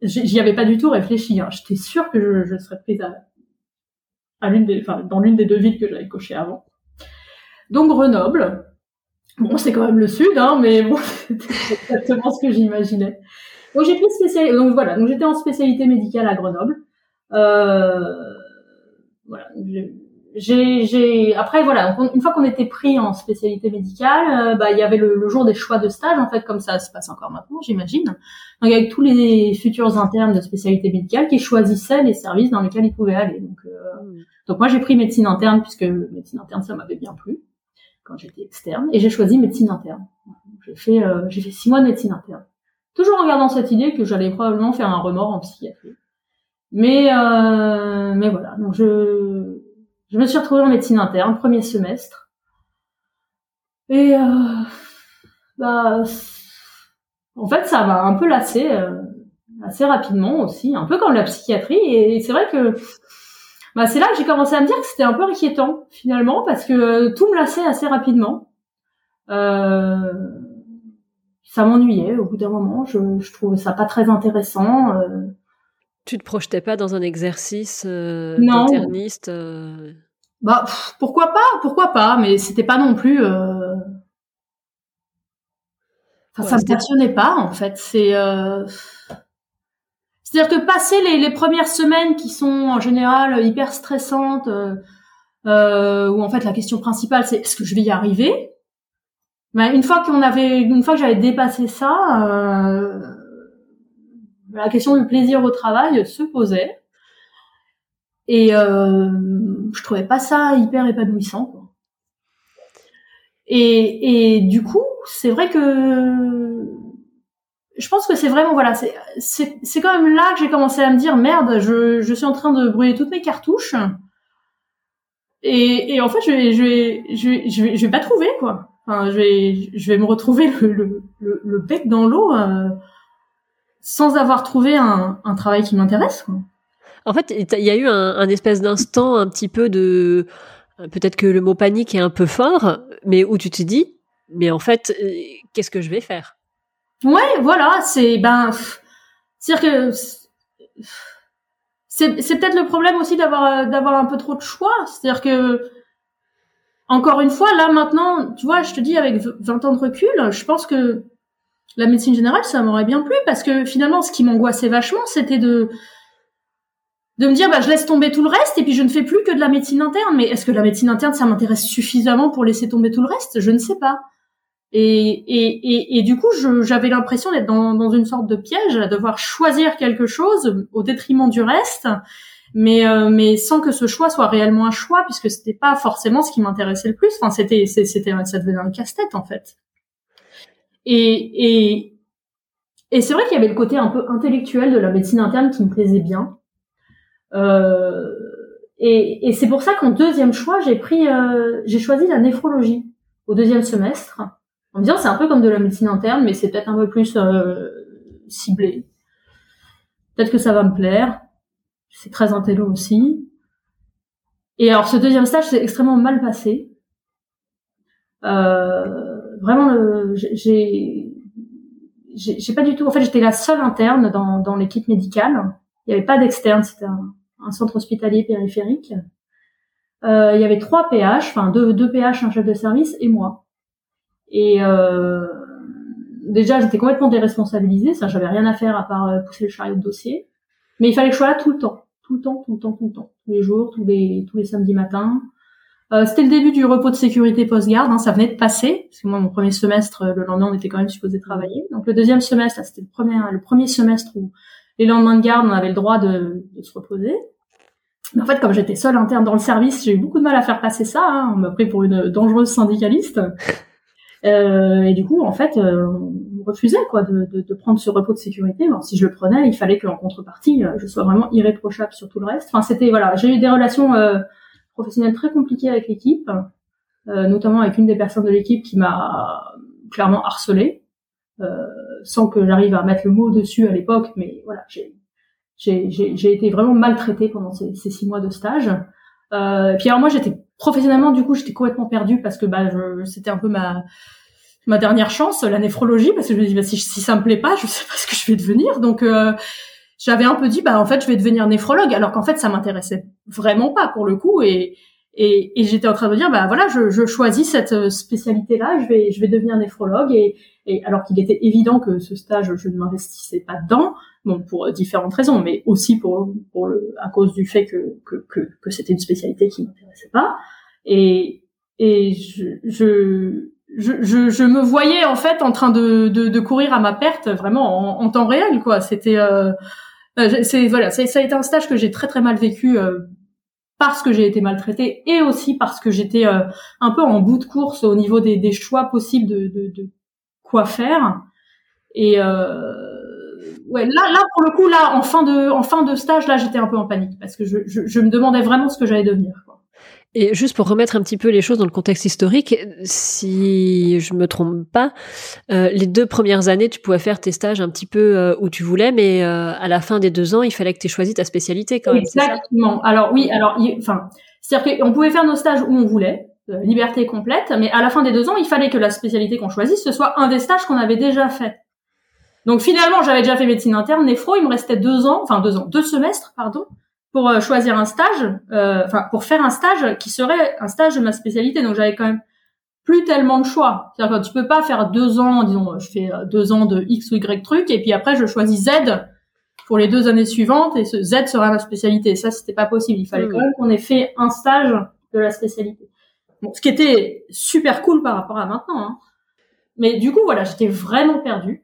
j'y avais pas du tout réfléchi. Hein. J'étais sûre que je, serais prise à, à l'une des, enfin dans l'une des deux villes que j'avais coché avant. Donc Grenoble, Bon, c'est quand même le sud, hein, mais *laughs* bon, c'est exactement ce que j'imaginais. Donc j'ai pris spécialité, donc voilà, donc j'étais en spécialité médicale à Grenoble. Euh, voilà, j'ai, j'ai, après voilà, une fois qu'on était pris en spécialité médicale, euh, bah il y avait le, jour des choix de stage en fait, comme ça se passe encore maintenant, j'imagine. Donc avec tous les futurs internes de spécialité médicale qui choisissaient les services dans lesquels ils pouvaient aller. Donc, euh, mmh. donc moi j'ai pris médecine interne puisque médecine interne ça m'avait bien plu quand j'étais externe, et j'ai choisi médecine interne. J'ai fait, euh, j'ai fait six mois de médecine interne. Toujours en gardant cette idée que j'allais probablement faire un remords en psychiatrie. Mais, euh, mais voilà. Donc je, je me suis retrouvée en médecine interne, premier semestre. Et euh, bah, en fait, ça m'a un peu lassé assez rapidement aussi, un peu comme la psychiatrie. Et c'est vrai que bah, c'est là que j'ai commencé à me dire que c'était un peu inquiétant finalement parce que euh, tout me lassait assez rapidement. Euh, ça m'ennuyait au bout d'un moment. Je, je, trouvais ça pas très intéressant. Euh. Tu te projetais pas dans un exercice euh, d'interniste Bah pourquoi pas, pourquoi pas, mais c'était pas non plus. Enfin, ça me passionnait pas en fait. C'est c'est-à-dire que passer les, premières semaines qui sont en général hyper stressantes, euh, euh, où en fait la question principale c'est est-ce que je vais y arriver? Ben, Une fois qu'on avait, une fois que j'avais dépassé ça, euh, la question du plaisir au travail se posait. Et euh, je trouvais pas ça hyper épanouissant. Et, et du coup, c'est vrai que je pense que c'est vraiment voilà, c'est c'est quand même là que j'ai commencé à me dire merde, je, je suis en train de brûler toutes mes cartouches. Et, et en fait, je vais, je vais, je vais, je vais, je vais pas trouver quoi. Enfin, je vais, je vais me retrouver le, le, le, bec dans l'eau euh, sans avoir trouvé un, un travail qui m'intéresse. En fait, il y a eu un, un espèce d'instant un petit peu de, peut-être que le mot panique est un peu fort, mais où tu te dis, mais en fait, qu'est-ce que je vais faire? Ouais, voilà, c'est ben, c'est-à-dire que c'est, c'est peut-être le problème aussi d'avoir d'avoir un peu trop de choix. C'est-à-dire que encore une fois, là maintenant, tu vois, je te dis avec 20 ans de recul, je pense que la médecine générale, ça m'aurait bien plu parce que finalement, ce qui m'angoissait vachement, c'était de de me dire, bah, je laisse tomber tout le reste et puis je ne fais plus que de la médecine interne. Mais est-ce que la médecine interne, ça m'intéresse suffisamment pour laisser tomber tout le reste? Je ne sais pas. Et, et, et, et du coup, j'avais l'impression d'être dans, dans, une sorte de piège, à devoir choisir quelque chose au détriment du reste, mais euh, mais sans que ce choix soit réellement un choix, puisque c'était pas forcément ce qui m'intéressait le plus. Enfin, c'était c'était ça devenait un casse-tête en fait. Et, et, et c'est vrai qu'il y avait le côté un peu intellectuel de la médecine interne qui me plaisait bien. Euh, et, et c'est pour ça qu'en deuxième choix, j'ai pris, euh, j'ai choisi la néphrologie au deuxième semestre, en disant c'est un peu comme de la médecine interne, mais c'est peut-être un peu plus euh, ciblé. Peut-être que ça va me plaire. C'est très intello aussi. Et alors ce deuxième stage s'est extrêmement mal passé. Euh, vraiment, j'ai j'ai pas du tout. En fait, j'étais la seule interne dans, dans l'équipe médicale. Il n'y avait pas d'externe. C'était un, un, centre hospitalier périphérique. Euh, il y avait trois PH, enfin deux, deux PH, un chef de service et moi. Et euh, déjà, j'étais complètement déresponsabilisée. Ça, j'avais rien à faire à part euh, pousser le chariot de dossier. Mais il fallait que je sois là tout le temps, tout le temps, tout le temps, tout le temps, tous les jours, tous les tous les samedis matins. Euh, c'était le début du repos de sécurité post-garde, hein, ça venait de passer, parce que moi, mon premier semestre, le lendemain, on était quand même supposé travailler. Donc le deuxième semestre, c'était le premier, le premier semestre où les lendemains de garde, on avait le droit de, de se reposer. Mais en fait, comme j'étais seule interne dans le service, j'ai eu beaucoup de mal à faire passer ça. Hein. On m'a pris pour une dangereuse syndicaliste. Euh, et du coup, en fait, euh, on refusait quoi de, de, de, prendre ce repos de sécurité. Alors, si je le prenais, il fallait qu'en contrepartie, euh, je sois vraiment irréprochable sur tout le reste. Enfin, c'était voilà, j'ai eu des relations euh, professionnel très compliqué avec l'équipe, euh, notamment avec une des personnes de l'équipe qui m'a clairement harcelé, euh, sans que j'arrive à mettre le mot dessus à l'époque, mais voilà, j'ai été vraiment maltraitée pendant ces, ces, six mois de stage. Euh, puis alors moi j'étais professionnellement du coup j'étais complètement perdue parce que bah c'était un peu ma ma dernière chance la néphrologie parce que je me dis bah, si, si ça me plaît pas je sais pas ce que je vais devenir. Donc euh, j'avais un peu dit bah en fait je vais devenir néphrologue alors qu'en fait ça m'intéressait vraiment pas pour le coup. Et et, et j'étais en train de me dire bah voilà je, je choisis cette euh, spécialité là je vais je vais devenir néphrologue. Et, et alors qu'il était évident que ce stage je ne m'investissais pas dedans bon pour différentes raisons mais aussi pour pour le, à cause du fait que que que, que c'était une spécialité qui m'intéressait pas. Et et je, je je, je, me voyais en fait en train de, de, de courir à ma perte vraiment en, en temps réel quoi. C'était euh, euh, c'est voilà, ça a été un stage que j'ai très très mal vécu euh, parce que j'ai été maltraitée et aussi parce que j'étais euh, un peu en bout de course au niveau des, choix possibles de, quoi faire. Et ouais, là, là pour le coup, là en fin de en fin de stage, là j'étais un peu en panique parce que je me demandais vraiment ce que j'allais devenir. Et juste pour remettre un petit peu les choses dans le contexte historique, si je me trompe pas, euh, les deux premières années, tu pouvais faire tes stages un petit peu euh, où tu voulais, mais euh, à la fin des deux ans, il fallait que tu aies choisi ta spécialité quand même. Exactement. alors oui, alors enfin, c'est-à-dire qu'on pouvait faire nos stages où on voulait, liberté complète, mais à la fin des deux ans, il fallait que la spécialité qu'on choisisse ce soit un des stages qu'on avait déjà fait. Donc finalement, j'avais déjà fait médecine interne, néphro, il me restait deux ans, enfin deux ans, deux semestres, pardon, pour euh, choisir un stage, euh, enfin pour faire un stage qui serait un stage de ma spécialité. Donc j'avais quand même plus tellement de choix. C'est-à-dire que tu peux pas faire deux ans, disons, je fais euh, deux ans de X ou Y truc, et puis après je choisis Z pour les deux années suivantes, et ce Z sera ma spécialité. Ça, c'était pas possible. Il fallait hmm. quand même qu'on ait fait un stage de la spécialité. Bon, ce qui était super cool par rapport à maintenant. Hein. Mais du coup, voilà, j'étais vraiment perdue.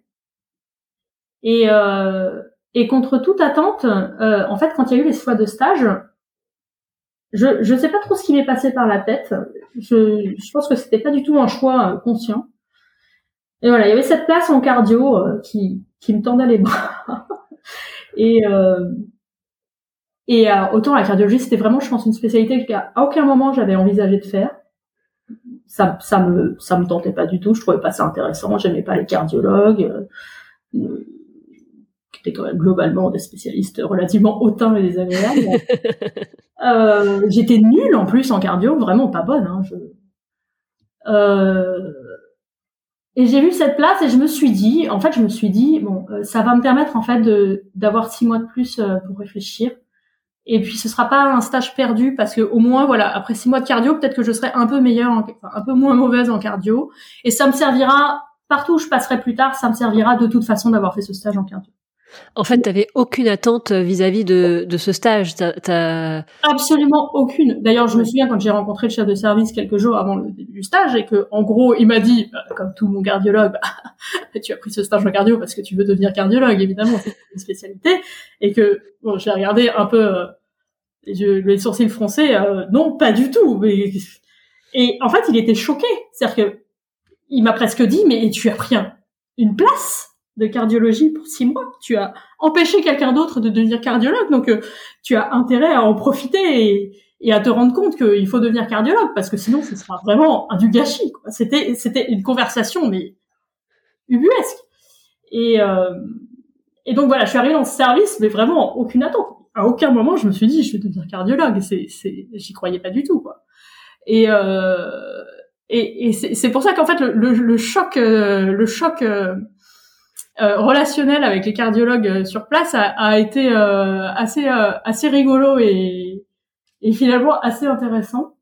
Et, euh, et contre toute attente, euh, en fait, quand il y a eu les choix de stage, je je sais pas trop ce qui m'est passé par la tête. Je, je pense que c'était pas du tout un choix euh, conscient. Et voilà, il y avait cette place en cardio euh, qui qui me tendait les bras. *laughs* et euh, et autant la cardiologie, c'était vraiment, je pense, une spécialité qu'à aucun moment j'avais envisagé de faire. Ça, ça me, ça me tentait pas du tout. Je trouvais pas ça intéressant. J'aimais pas les cardiologues quand même globalement des spécialistes relativement hautains et désagréables. *laughs* euh, J'étais nulle en plus en cardio, vraiment pas bonne. Hein, je... euh... et j'ai vu cette place et je me suis dit, en fait, je me suis dit, bon, euh, ça va me permettre en fait de d'avoir six mois de plus euh, pour réfléchir. Et puis ce sera pas un stage perdu parce que au moins voilà après six mois de cardio peut-être que je serai un peu meilleure, un peu moins mauvaise en cardio et ça me servira partout où je passerai plus tard, ça me servira de toute façon d'avoir fait ce stage en cardio. En fait, tu n'avais aucune attente vis-à-vis de, de, ce stage. Absolument aucune. D'ailleurs, je me souviens quand j'ai rencontré le chef de service quelques jours avant le début du stage et que, en gros, il m'a dit, bah, comme tout mon cardiologue, bah, *laughs* tu as pris ce stage en cardio parce que tu veux devenir cardiologue, évidemment, c'est une spécialité. Et que, bon, j'ai regardé un peu euh, je, les sourcils français, euh, non, pas du tout. Et en fait, il était choqué. C'est-à-dire que il m'a presque dit, mais tu as pris une place? De cardiologie pour six mois. Tu as empêché quelqu'un d'autre de devenir cardiologue, donc euh, tu as intérêt à en profiter et, à te rendre compte qu'il faut devenir cardiologue parce que sinon ce sera vraiment du gâchis. C'était c'était une conversation mais ubuesque. Et euh, et donc voilà, je suis arrivée dans ce service, mais vraiment aucune attente. À aucun moment je me suis dit je vais devenir cardiologue. C'est c'est j'y croyais pas du tout quoi. Et euh, et, et c'est pour ça qu'en fait le, le, choc le choc euh, relationnel avec les cardiologues euh, sur place a, a été euh, assez assez rigolo et, et finalement assez intéressant.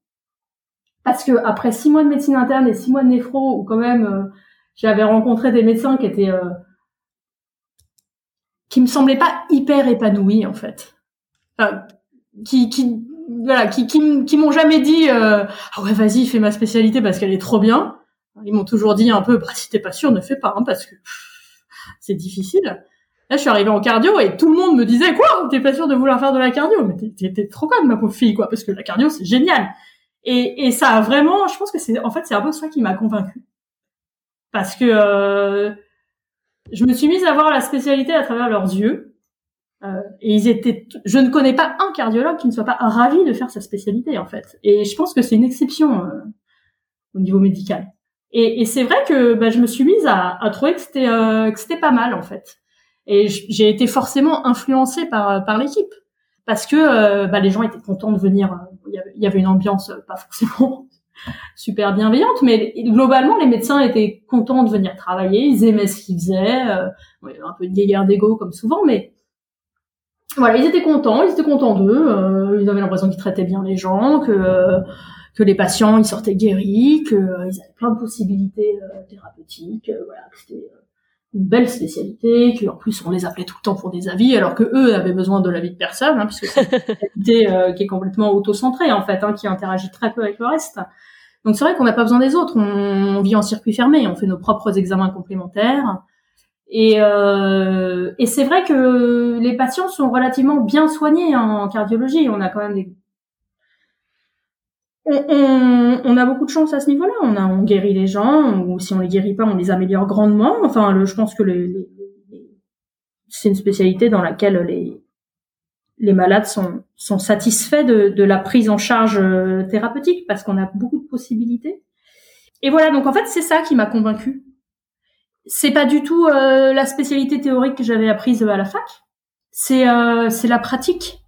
Parce que après six mois de médecine interne et six mois de néphro où quand même j'avais rencontré des médecins qui étaient qui me semblaient pas hyper épanouis en fait. Enfin, qui qui voilà qui qui, qui m'ont jamais dit ah ouais vas-y fais ma spécialité parce qu'elle est trop bien ils m'ont toujours dit un peu bah si t'es pas sûr ne fais pas hein, parce que c'est difficile. Là, je suis arrivée en cardio et tout le monde me disait quoi T'es pas sûr de vouloir faire de la cardio? Mais t'es trop conne, ma pauvre fille, quoi, parce que la cardio c'est génial. Et, et ça a vraiment, je pense que c'est en fait c'est un peu ça qui m'a convaincue, parce que euh, je me suis mise à voir la spécialité à travers leurs yeux. Euh, et ils étaient, je ne connais pas un cardiologue qui ne soit pas ravi de faire sa spécialité en fait. Et je pense que c'est une exception euh, au niveau médical. Et, et c'est vrai que bah, je me suis mise à, à trouver que c'était euh, que c'était pas mal en fait. Et j'ai été forcément influencée par par l'équipe parce que euh, bah, les gens étaient contents de venir. Euh, il y avait, une ambiance pas *laughs* forcément super bienveillante, mais globalement les médecins étaient contents de venir travailler. Ils aimaient ce qu'ils faisaient. Euh, un peu de guerre d'ego comme souvent, mais voilà, ils étaient contents. Ils étaient contents d'eux. ils avaient l'impression qu'ils traitaient bien les gens, que que les patients ils sortaient guéris, qu'ils euh, avaient plein de possibilités euh, thérapeutiques, euh, voilà, que c'était une belle spécialité, qu'en plus on les appelait tout le temps pour des avis, alors que eux avaient besoin de l'avis de personne, hein, puisque c'est une spécialité qui est complètement auto-centrée en fait, hein, qui interagit très peu avec le reste. Donc c'est vrai qu'on n'a pas besoin des autres, on, vit en circuit fermé, on fait nos propres examens complémentaires. Et, euh, et c'est vrai que les patients sont relativement bien soignés en cardiologie. On a quand même des on, on, a beaucoup de chance à ce niveau-là. On, a, on guérit les gens, ou si on les guérit pas, on les améliore grandement. Enfin, le, je pense que les, c'est une spécialité dans laquelle les, les malades sont, sont satisfaits de, de la prise en charge euh, thérapeutique parce qu'on a beaucoup de possibilités. Et voilà, donc en fait, c'est ça qui m'a convaincue. C'est pas du tout euh, la spécialité théorique que j'avais apprise à la fac. C'est euh, c'est la pratique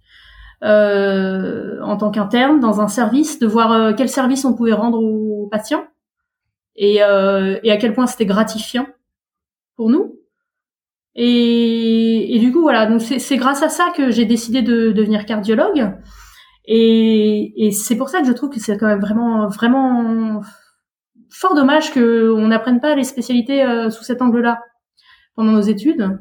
euh, en tant qu'interne dans un service, de voir euh, quel service on pouvait rendre aux patients et, euh, et à quel point c'était gratifiant pour nous. Et, et, du coup, voilà, donc c'est grâce à ça que j'ai décidé de, devenir cardiologue. Et, et c'est pour ça que je trouve que c'est quand même vraiment, vraiment fort dommage qu'on n'apprenne pas les spécialités sous cet angle-là pendant nos études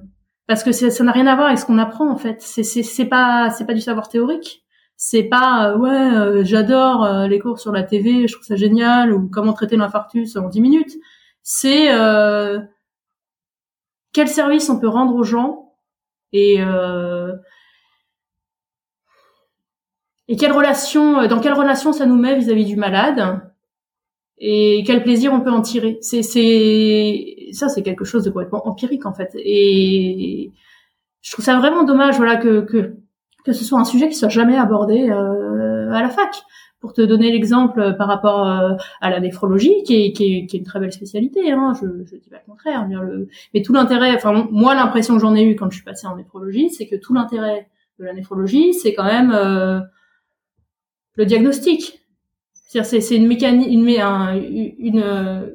parce que ça n'a rien à voir avec ce qu'on apprend en fait. C'est c'est pas c'est pas du savoir théorique. C'est pas euh, ouais euh, j'adore euh, les cours sur la TV, je trouve ça génial ou comment traiter l'infarctus en 10 minutes. C'est quel service on peut rendre aux gens et et quelle relation dans quelle relation ça nous met vis-à-vis -vis du malade et quel plaisir on peut en tirer. C'est c'est ça c'est quelque chose de complètement empirique en fait. Et je trouve ça vraiment dommage voilà que que que ce soit un sujet qui soit jamais abordé euh, à la fac. Pour te donner l'exemple par rapport euh, à la néphrologie, qui est, qui est, qui est une très belle spécialité, hein, je, je dis pas le contraire. Le, mais tout l'intérêt, enfin moi l'impression que j'en ai eu quand je suis passée en néphrologie, c'est que tout l'intérêt de la néphrologie, c'est quand même euh, le diagnostic c'est une mécanique, une, une, une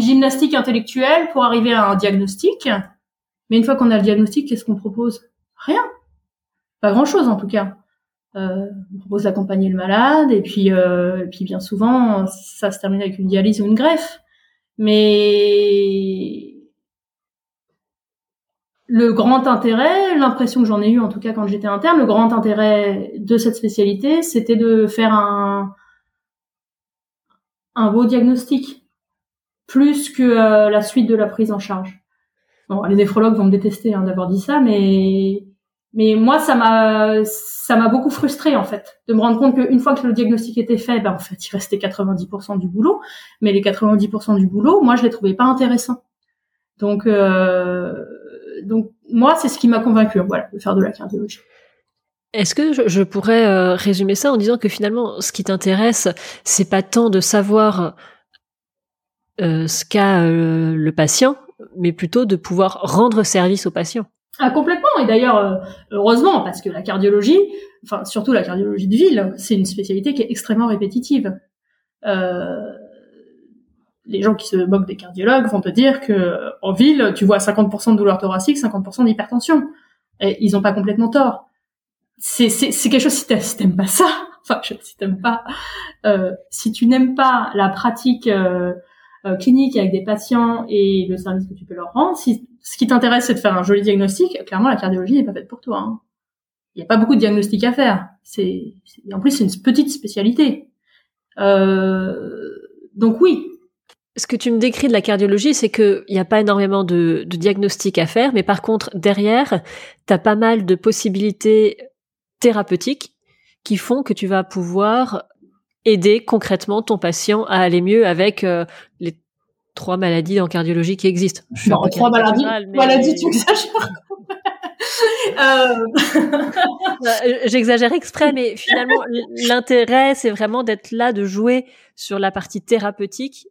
gymnastique intellectuelle pour arriver à un diagnostic. Mais une fois qu'on a le diagnostic, qu'est-ce qu'on propose? Rien. Pas grand-chose en tout cas. Euh, on propose d'accompagner le malade et puis, euh, et puis bien souvent ça se termine avec une dialyse ou une greffe. Mais le grand intérêt, l'impression que j'en ai eu en tout cas quand j'étais interne, le grand intérêt de cette spécialité, c'était de faire un un beau diagnostic plus que euh, la suite de la prise en charge. Bon, les néphrologues vont me détester hein, d'avoir dit ça, mais mais moi ça m'a ça m'a beaucoup frustré en fait de me rendre compte qu'une fois que le diagnostic était fait, ben en fait il restait 90% du boulot, mais les 90% du boulot, moi je les trouvais pas intéressants. Donc euh, donc moi, c'est ce qui m'a convaincu, voilà, de faire de la cardiologie. Est-ce que je, pourrais euh, résumer ça en disant que finalement, ce qui t'intéresse, c'est pas tant de savoir euh, ce qu'a euh, le patient, mais plutôt de pouvoir rendre service au patient. Ah complètement. Et d'ailleurs, heureusement, parce que la cardiologie, enfin surtout la cardiologie de ville, c'est une spécialité qui est extrêmement répétitive. Euh, les gens qui se moquent des cardiologues vont te dire que en ville, tu vois 50% de douleur thoracique, 50% d'hypertension. Et ils ont pas complètement tort. C'est, quelque chose, si t'aimes, pas ça, *laughs* enfin, si t'aimes pas, euh, si tu n'aimes pas la pratique euh, euh, clinique avec des patients et le service que tu peux leur rendre, si ce qui t'intéresse c'est de faire un joli diagnostic, clairement la cardiologie n'est pas faite pour toi. Hein. Il n'y a pas beaucoup de diagnostics à faire. C'est, en plus c'est une petite spécialité. Euh, donc oui, ce que tu me décris de la cardiologie, c'est qu'il n'y a pas énormément de, de diagnostics à faire, mais par contre, derrière, tu as pas mal de possibilités thérapeutiques qui font que tu vas pouvoir aider concrètement ton patient à aller mieux avec euh, les trois maladies en cardiologie qui existent. Je non, trois maladies, maladies, tu exagères. *laughs* Euh. Euh, j'exagère exprès, mais finalement, l'intérêt, c'est vraiment d'être là, de jouer sur la partie thérapeutique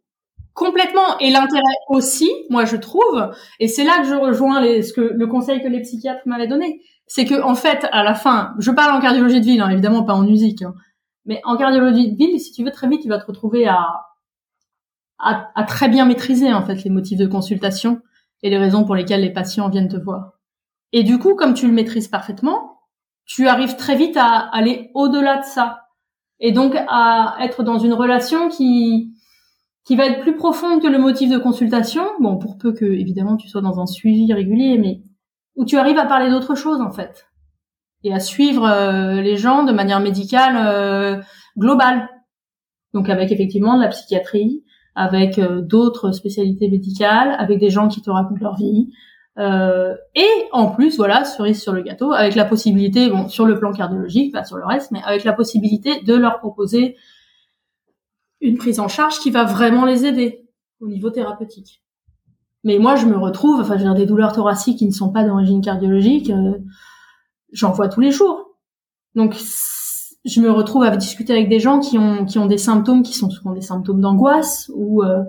Complètement. Et l'intérêt aussi, moi je trouve, et c'est là que je rejoins les, ce que le conseil que les psychiatres m'avaient donné, c'est que en fait, à la fin, je parle en cardiologie de ville, hein, évidemment pas en musique, hein, mais en cardiologie de ville, si tu veux très vite, tu vas te retrouver à, à, très bien maîtriser en fait les motifs de consultation et les raisons pour lesquelles les patients viennent te voir. Et du coup, comme tu le maîtrises parfaitement, tu arrives très vite à aller au-delà de ça, et donc à être dans une relation qui qui va être plus profonde que le motif de consultation. Bon, pour peu que évidemment tu sois dans un suivi régulier, mais où tu arrives à parler d'autre chose en fait et à suivre euh, les gens de manière médicale euh, globale. Donc avec effectivement de la psychiatrie, avec euh, d'autres spécialités médicales, avec des gens qui te racontent leur vie. et en plus, voilà, cerise sur le gâteau, avec la possibilité, bon, sur le plan cardiologique, pas sur le reste, mais avec la possibilité de leur proposer une prise en charge qui va vraiment les aider au niveau thérapeutique. Mais moi, je me retrouve, enfin, j'ai des douleurs thoraciques qui ne sont pas d'origine cardiologique, euh, j'en vois tous les jours. Donc, je me retrouve à discuter avec des gens qui ont qui ont des symptômes qui sont souvent des symptômes d'angoisse ou, euh,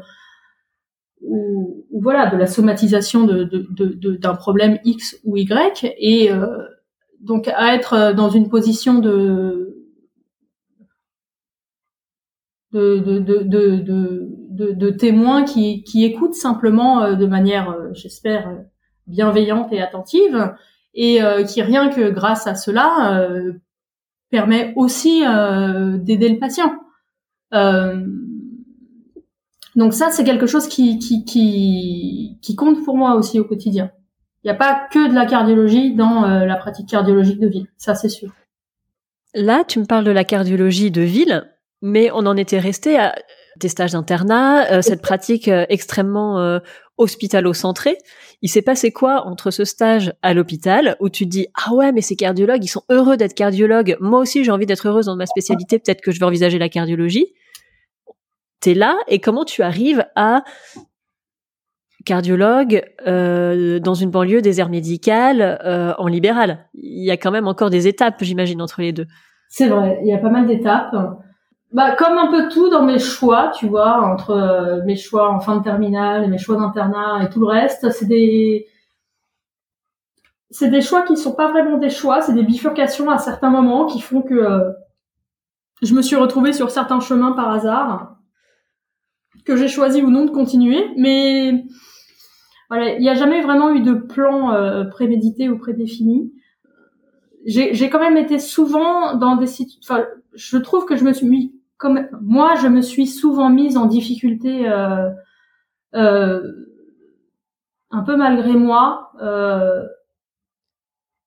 ou, voilà de la somatisation de, d'un problème X ou Y et euh, donc à être dans une position de de, de, de, témoins qui, qui écoutent simplement euh, de manière, euh, j'espère, bienveillante et attentive, et euh, qui rien que grâce à cela permet aussi d'aider le patient. donc ça, c'est quelque chose qui, qui, qui, qui compte pour moi aussi au quotidien. Il n'y a pas que de la cardiologie dans la pratique cardiologique de ville, ça c'est sûr. Là, tu me parles de la cardiologie de ville mais on en était resté à des stages d'internat, euh, cette pratique euh, extrêmement euh, hospitalo-centrée. Il s'est passé quoi entre ce stage à l'hôpital où tu te dis ah ouais mais ces cardiologues ils sont heureux d'être cardiologues, moi aussi j'ai envie d'être heureuse dans ma spécialité, peut-être que je vais envisager la cardiologie. T'es là et comment tu arrives à cardiologue dans une banlieue désert médical en libéral? Il y a quand même encore des étapes j'imagine entre les deux. C'est vrai, il y a pas mal d'étapes bah comme un peu tout dans mes choix, tu vois, entre euh, mes choix en fin de terminale et mes choix d'internat et tout le reste, c'est des c'est des choix qui sont pas vraiment des choix, c'est des bifurcations à certains moments qui font que euh, je me suis retrouvée sur certains chemins par hasard. que j'ai choisi ou non de continuer. Mais voilà, il n'y a jamais vraiment eu de plan euh, prémédité ou prédéfini. J'ai quand même été souvent dans des situations. Enfin, je trouve que je me suis mis comme moi, je me suis souvent mise en difficulté. Euh, euh, un peu malgré moi, euh,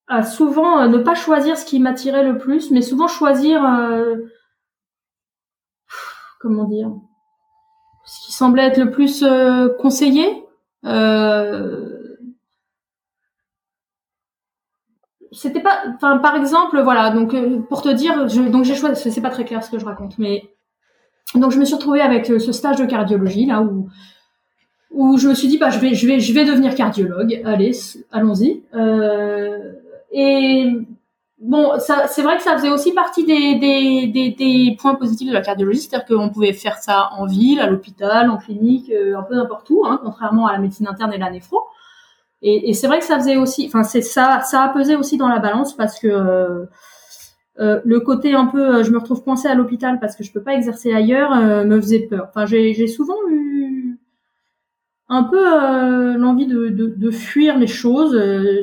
à souvent ne pas choisir ce qui m'attirait le plus, mais souvent choisir, comment dire, ce qui semblait être le plus conseillé. C'était pas enfin par exemple voilà donc euh, pour te dire donc j'ai choisi c'est pas très clair ce que je raconte mais donc je me suis retrouvée avec euh, ce stage de cardiologie là où où je me suis dit bah je vais je vais je vais devenir cardiologue. Allez allons-y. Euh, et bon c'est vrai que ça faisait aussi partie des des, des, points positifs de la cardiologie c'est-à-dire qu'on pouvait faire ça en ville à l'hôpital en clinique un peu n'importe où hein, contrairement à la médecine interne et la néphro et, et c'est vrai que ça faisait aussi, enfin c'est ça, ça a pesé aussi dans la balance parce que euh, euh le côté un peu, euh, je me retrouve coincée à l'hôpital parce que je peux pas exercer ailleurs, euh, me faisait peur. Enfin j'ai souvent eu un peu l'envie de, de, de, fuir les choses,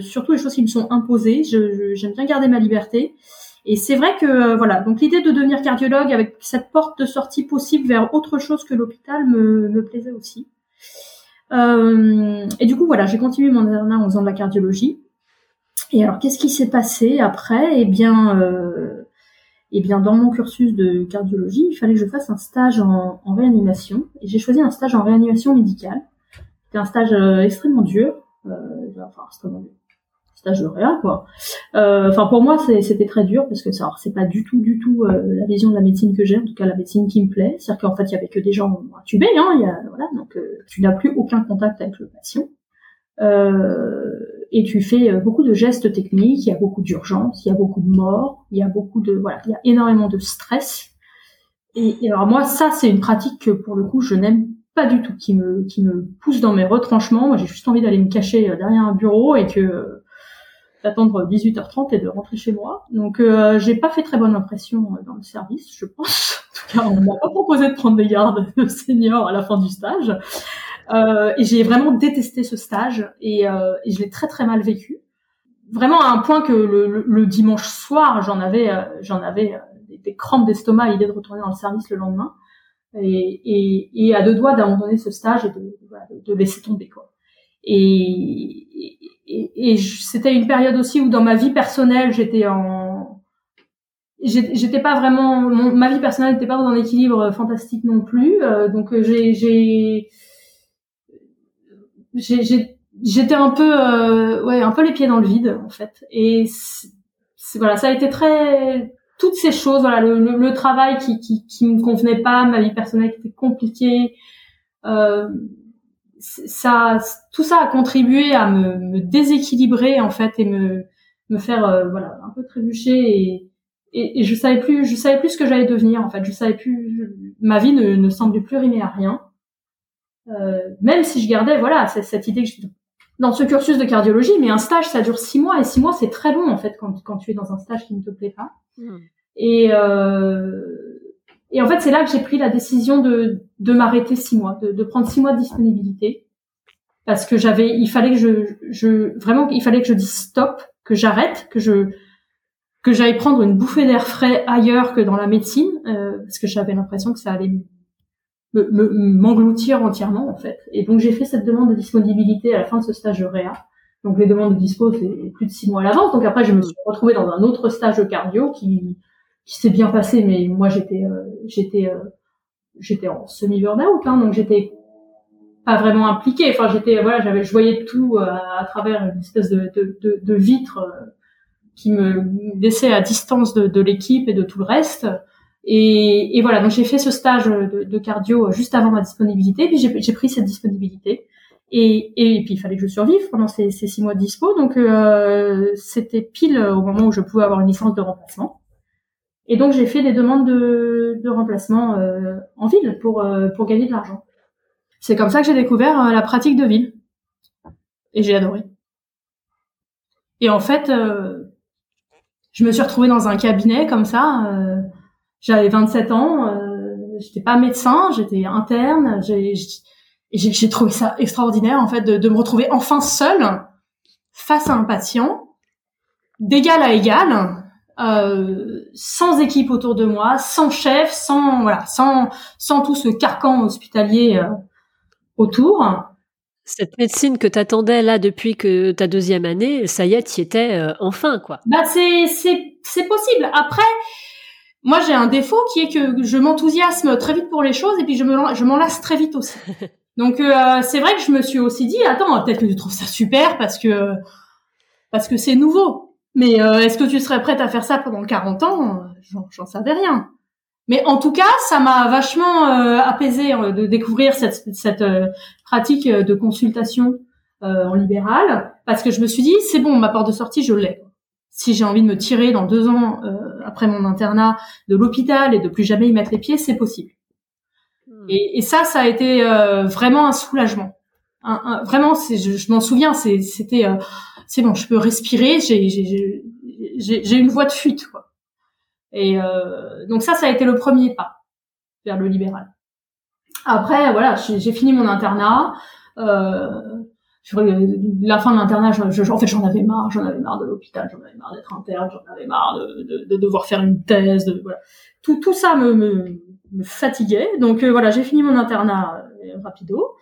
surtout les choses qui me sont imposées. J'aime bien garder ma liberté. Et c'est vrai que voilà, donc l'idée de devenir cardiologue avec cette porte de sortie possible vers autre chose que l'hôpital me, me plaisait aussi. Euh, et du coup, voilà, j'ai continué mon internat en faisant de la cardiologie. Et alors, qu'est-ce qui s'est passé après? Eh bien, euh, eh bien, dans mon cursus de cardiologie, il fallait que je fasse un stage en, réanimation. Et j'ai choisi un stage en réanimation médicale. C'était un stage euh, extrêmement dur. Euh, enfin, extrêmement dur stage de réa quoi. Euh, enfin pour moi c'était très dur parce que ça c'est pas du tout du tout euh, la vision de la médecine que j'ai en tout cas la médecine qui me plaît, c'est-à-dire qu'en fait il y avait que des gens intubés hein, y a, voilà donc euh, tu n'as plus aucun contact avec le patient. et tu fais beaucoup de gestes techniques, il y a beaucoup d'urgence, il y a beaucoup de morts, il y a beaucoup de voilà, il y a énormément de stress. Et, et alors moi ça c'est une pratique que pour le coup je n'aime pas du tout, qui me qui me pousse dans mes retranchements. Moi j'ai juste envie d'aller me cacher derrière un bureau et que d'attendre 18h30 et de rentrer chez moi. Donc euh, j'ai pas fait très bonne impression euh, dans le service, je pense. *laughs* En tout cas, on m'a pas proposé de prendre des gardes *laughs* de seniors à la fin du stage. Euh, et j'ai vraiment détesté ce stage et, je l'ai très très mal vécu. Vraiment à un point que le, dimanche soir, j'en avais j'en avais des, crampes d'estomac à l'idée de retourner dans le service le lendemain. Et à deux doigts d'abandonner ce stage et de, de, de laisser tomber quoi. Et, et, et c'était une période aussi où dans ma vie personnelle, j'étais en j'étais pas vraiment ma vie personnelle n'était pas dans un équilibre fantastique non plus euh, donc euh, j'ai j'ai j'étais un peu euh, ouais un peu les pieds dans le vide en fait. Et voilà ça a été très toutes ces choses voilà le, le, travail qui, qui qui me convenait pas ma vie personnelle qui était compliquée euh, ça, tout ça a contribué à me, me, déséquilibrer en fait et me, me faire euh, voilà un peu trébucher et, et, et, je savais plus, je savais plus ce que j'allais devenir en fait. Je savais plus, ma vie ne, ne semblait plus rimer à rien. Euh, même si je gardais voilà cette idée que je dans ce cursus de cardiologie, mais un stage ça dure six mois et six mois c'est très long en fait quand, quand tu es dans un stage qui ne te plaît pas. Hmm. Et euh, et en fait, c'est là que j'ai pris la décision de, de m'arrêter six mois, de, de, prendre six mois de disponibilité, parce que j'avais, il fallait que je, je, vraiment, il fallait que je dise stop, que j'arrête, que je, que j'aille prendre une bouffée d'air frais ailleurs que dans la médecine, euh, parce que j'avais l'impression que ça allait m'engloutir entièrement en fait. Et donc j'ai fait cette demande de disponibilité à la fin de ce stage de réa. Donc les demandes de dispo c'est plus de six mois à l'avance. Donc après je me suis retrouvée dans un autre stage cardio qui qui s'est bien passé, mais moi j'étais euh, j'étais euh, j'étais en semi burn-out, hein, donc j'étais pas vraiment impliquée. Enfin, j'étais voilà, j'avais je voyais tout euh, à travers une espèce de, de, de, de vitre qui me laissait à distance de, de l'équipe et de tout le reste. Et, et voilà, donc j'ai fait ce stage de, de, cardio juste avant ma disponibilité, puis j'ai pris cette disponibilité. Et, et, puis il fallait que je survive pendant ces, ces six mois de dispo, donc euh, c'était pile au moment où je pouvais avoir une licence de remplacement. Et donc j'ai fait des demandes de, de remplacement euh, en ville pour euh, pour gagner de l'argent. C'est comme ça que j'ai découvert euh, la pratique de ville. Et j'ai adoré. Et en fait, je me suis retrouvée dans un cabinet comme ça. J'avais 27 ans. j'étais pas médecin, j'étais interne. J'ai j'ai trouvé ça extraordinaire en fait de, de me retrouver enfin seule face à un patient d'égal à égal, euh, sans équipe autour de moi, sans chef, sans voilà, sans sans tout ce carcan hospitalier euh, autour. Cette médecine que t'attendais là depuis que ta deuxième année, ça y est, t'y étais euh, enfin quoi. Bah c'est c'est c'est possible. Après, moi j'ai un défaut qui est que je m'enthousiasme très vite pour les choses et puis je me je m'en lasse très vite aussi. *laughs* Donc euh, c'est vrai que je me suis aussi dit attends peut-être que tu trouves ça super parce que parce que c'est nouveau. Mais euh, est-ce que tu serais prête à faire ça pendant 40 ans? J'en savais rien. Mais en tout cas, ça m'a vachement euh, apaisé euh, de découvrir cette, cette pratique de consultation en libéral, parce que je me suis dit, c'est bon, ma porte de sortie, je l'ai. Si j'ai envie de me tirer dans deux ans après mon internat de l'hôpital et de plus jamais y mettre les pieds, c'est possible. Hmm. Et, et, ça, ça a été vraiment un soulagement. Un, vraiment, je, je m'en souviens, c'était c'est bon, je peux respirer, j'ai une voie de fuite quoi. Et euh, donc ça, ça a été le premier pas vers le libéral. Après, voilà, j'ai fini mon internat. Euh, la fin de l'internat, en fait, j'en avais marre, j'en avais marre de l'hôpital, j'en avais marre d'être interne, j'en avais marre de, de, de, devoir faire une thèse, de, voilà. Tout, tout ça me, me, me fatiguait. Donc euh, voilà, j'ai fini mon internat euh, rapido.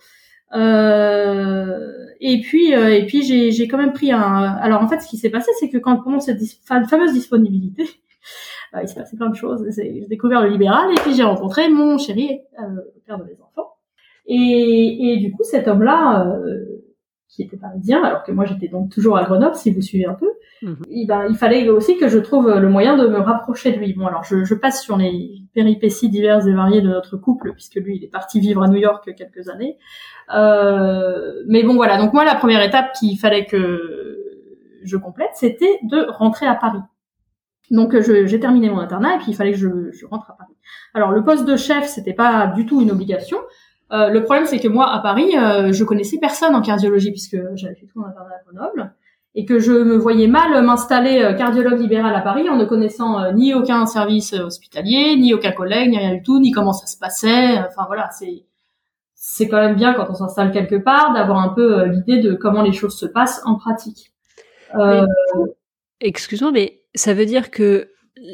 Euh, et puis, euh, et puis j'ai, j'ai quand même pris un. Alors en fait, ce qui s'est passé, c'est que quand pendant cette fameuse disponibilité, *laughs* euh, il s'est passé plein de choses. J'ai découvert le libéral et puis j'ai rencontré mon chéri, euh, père de mes enfants. Et, et du coup, cet homme-là, euh, qui était parisien, alors que moi j'étais donc toujours à Grenoble, si vous suivez un peu, mhm. il, ben, il fallait aussi que je trouve le moyen de me rapprocher de lui. Bon, alors je, je passe sur les péripéties diverses et variées de notre couple, puisque lui, il est parti vivre à New York quelques années. Euh, mais bon, voilà. Donc moi, la première étape qu'il fallait que je complète, c'était de rentrer à Paris. Donc j'ai terminé mon internat et puis il fallait que je, je, rentre à Paris. Alors le poste de chef, c'était pas du tout une obligation. Euh, le problème, c'est que moi, à Paris, euh, je connaissais personne en cardiologie puisque j'avais fait tout mon internat à Grenoble et que je me voyais mal m'installer euh, cardiologue libéral à Paris en ne connaissant euh, ni aucun service hospitalier, ni aucun collègue, ni rien du tout, ni comment ça se passait. Enfin voilà, c'est c'est quand même bien quand on s'installe quelque part d'avoir un peu l'idée de comment les choses se passent en pratique. Excuse-moi, mais ça veut dire que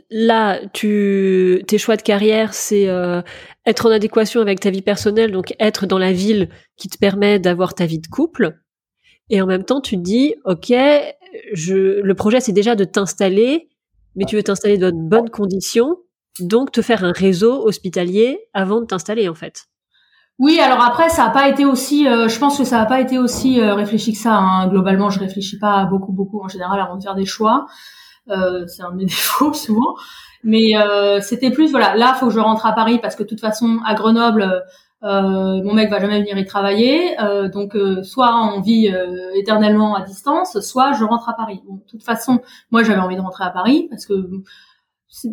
là, tu, tes choix de carrière, c'est euh, être en adéquation avec ta vie personnelle, donc être dans la ville qui te permet d'avoir ta vie de couple. Et en même temps, tu te dis, ok, je, le projet c'est déjà de t'installer, mais tu veux t'installer dans de bonnes conditions, donc te faire un réseau hospitalier avant de t'installer en fait. Oui, alors après, ça n'a pas été aussi. Euh, je pense que ça n'a pas été aussi euh, réfléchi que ça. Hein. Globalement, je réfléchis pas beaucoup, beaucoup en général avant de faire des choix. Euh, c'est un de mes *laughs* défauts souvent. Mais euh, c'était plus voilà, là faut que je rentre à Paris parce que de toute façon à Grenoble euh, mon mec va jamais venir y travailler, donc soit on vit éternellement à distance, soit je rentre à Paris. de toute façon, moi j'avais envie de rentrer à Paris parce que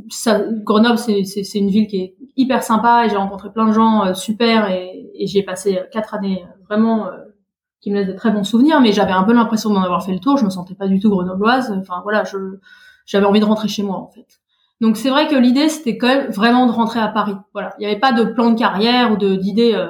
ça, Grenoble c'est une ville qui est hyper sympa et j'ai rencontré plein de gens super et, et j'y ai passé quatre années vraiment qui me laissent de très bons souvenirs, mais j'avais un peu l'impression d'en avoir fait le tour. Je me sentais pas du tout grenobloise. Enfin voilà, je j'avais envie de rentrer chez moi en fait. Donc c'est vrai que l'idée c'était quand même vraiment de rentrer à Paris. Voilà, il n'y avait pas de plan de carrière ou de d'idée euh,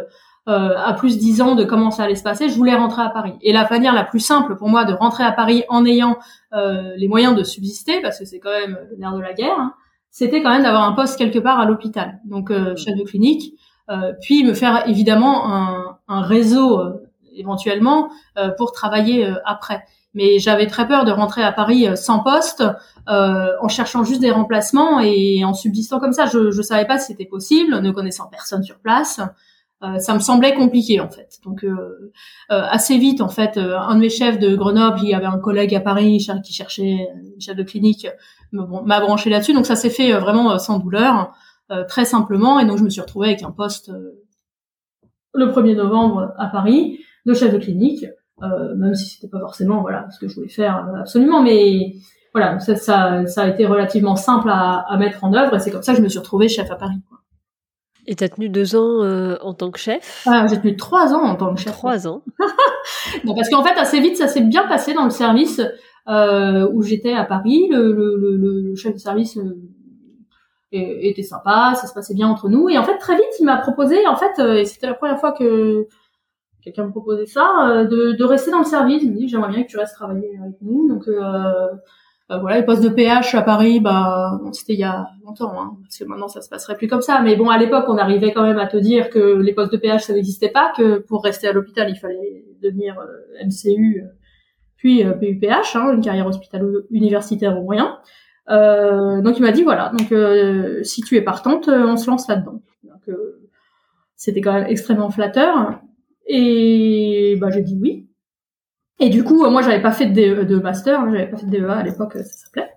euh, à plus dix ans de comment ça allait se passer. Je voulais rentrer à Paris. Et la manière la plus simple pour moi de rentrer à Paris en ayant euh, les moyens de subsister, parce que c'est quand même le nerf de la guerre, hein, c'était quand même d'avoir un poste quelque part à l'hôpital, donc euh, chef de clinique, euh, puis me faire évidemment un, un réseau euh, éventuellement pour travailler après mais j'avais très peur de rentrer à Paris sans poste, euh, en cherchant juste des remplacements et en subsistant comme ça. Je ne savais pas si c'était possible, ne connaissant personne sur place. Euh, ça me semblait compliqué en fait. Donc euh, assez vite en fait, un de mes chefs de Grenoble, il y avait un collègue à Paris qui cherchait un chef de clinique, m'a branché là-dessus. Donc ça s'est fait vraiment sans douleur, très simplement. Et donc je me suis retrouvée avec un poste le 1er novembre à Paris de chef de clinique, même si c'était pas forcément voilà ce que je voulais faire absolument, mais voilà, ça, ça, ça, a été relativement simple à, à mettre en œuvre et c'est comme ça que je me suis retrouvée chef à Paris. Quoi. Et t'as tenu deux ans euh, en tant que chef? Ah, J'ai tenu trois ans en tant que chef. Trois ans? *laughs* non, parce qu'en fait, assez vite, ça s'est bien passé dans le service euh, où j'étais à Paris. Le, le, le, le, chef de service euh, était sympa, ça se passait bien entre nous. Et en fait, très vite, il m'a proposé, en fait, et c'était la première fois que quelqu'un me proposait ça, de, de rester dans le service. Il me dit, j'aimerais bien que tu restes travailler avec nous. Donc, euh, voilà, les postes de PH à Paris, bah, c'était il y a longtemps, hein, parce que maintenant ça se passerait plus comme ça. Mais bon, à l'époque, on arrivait quand même à te dire que les postes de PH ça n'existait pas, que pour rester à l'hôpital, il fallait devenir euh, MCU, euh, puis PUPH, hein, une carrière hospitalo-universitaire ou rien. donc il m'a dit voilà, donc si tu es partante, on se lance là-dedans. Donc c'était quand même extrêmement flatteur. Et bah j'ai dit oui. Et du coup, moi, j'avais pas fait de, e, master, hein, j'avais pas fait de DEA à l'époque, ça s'appelait,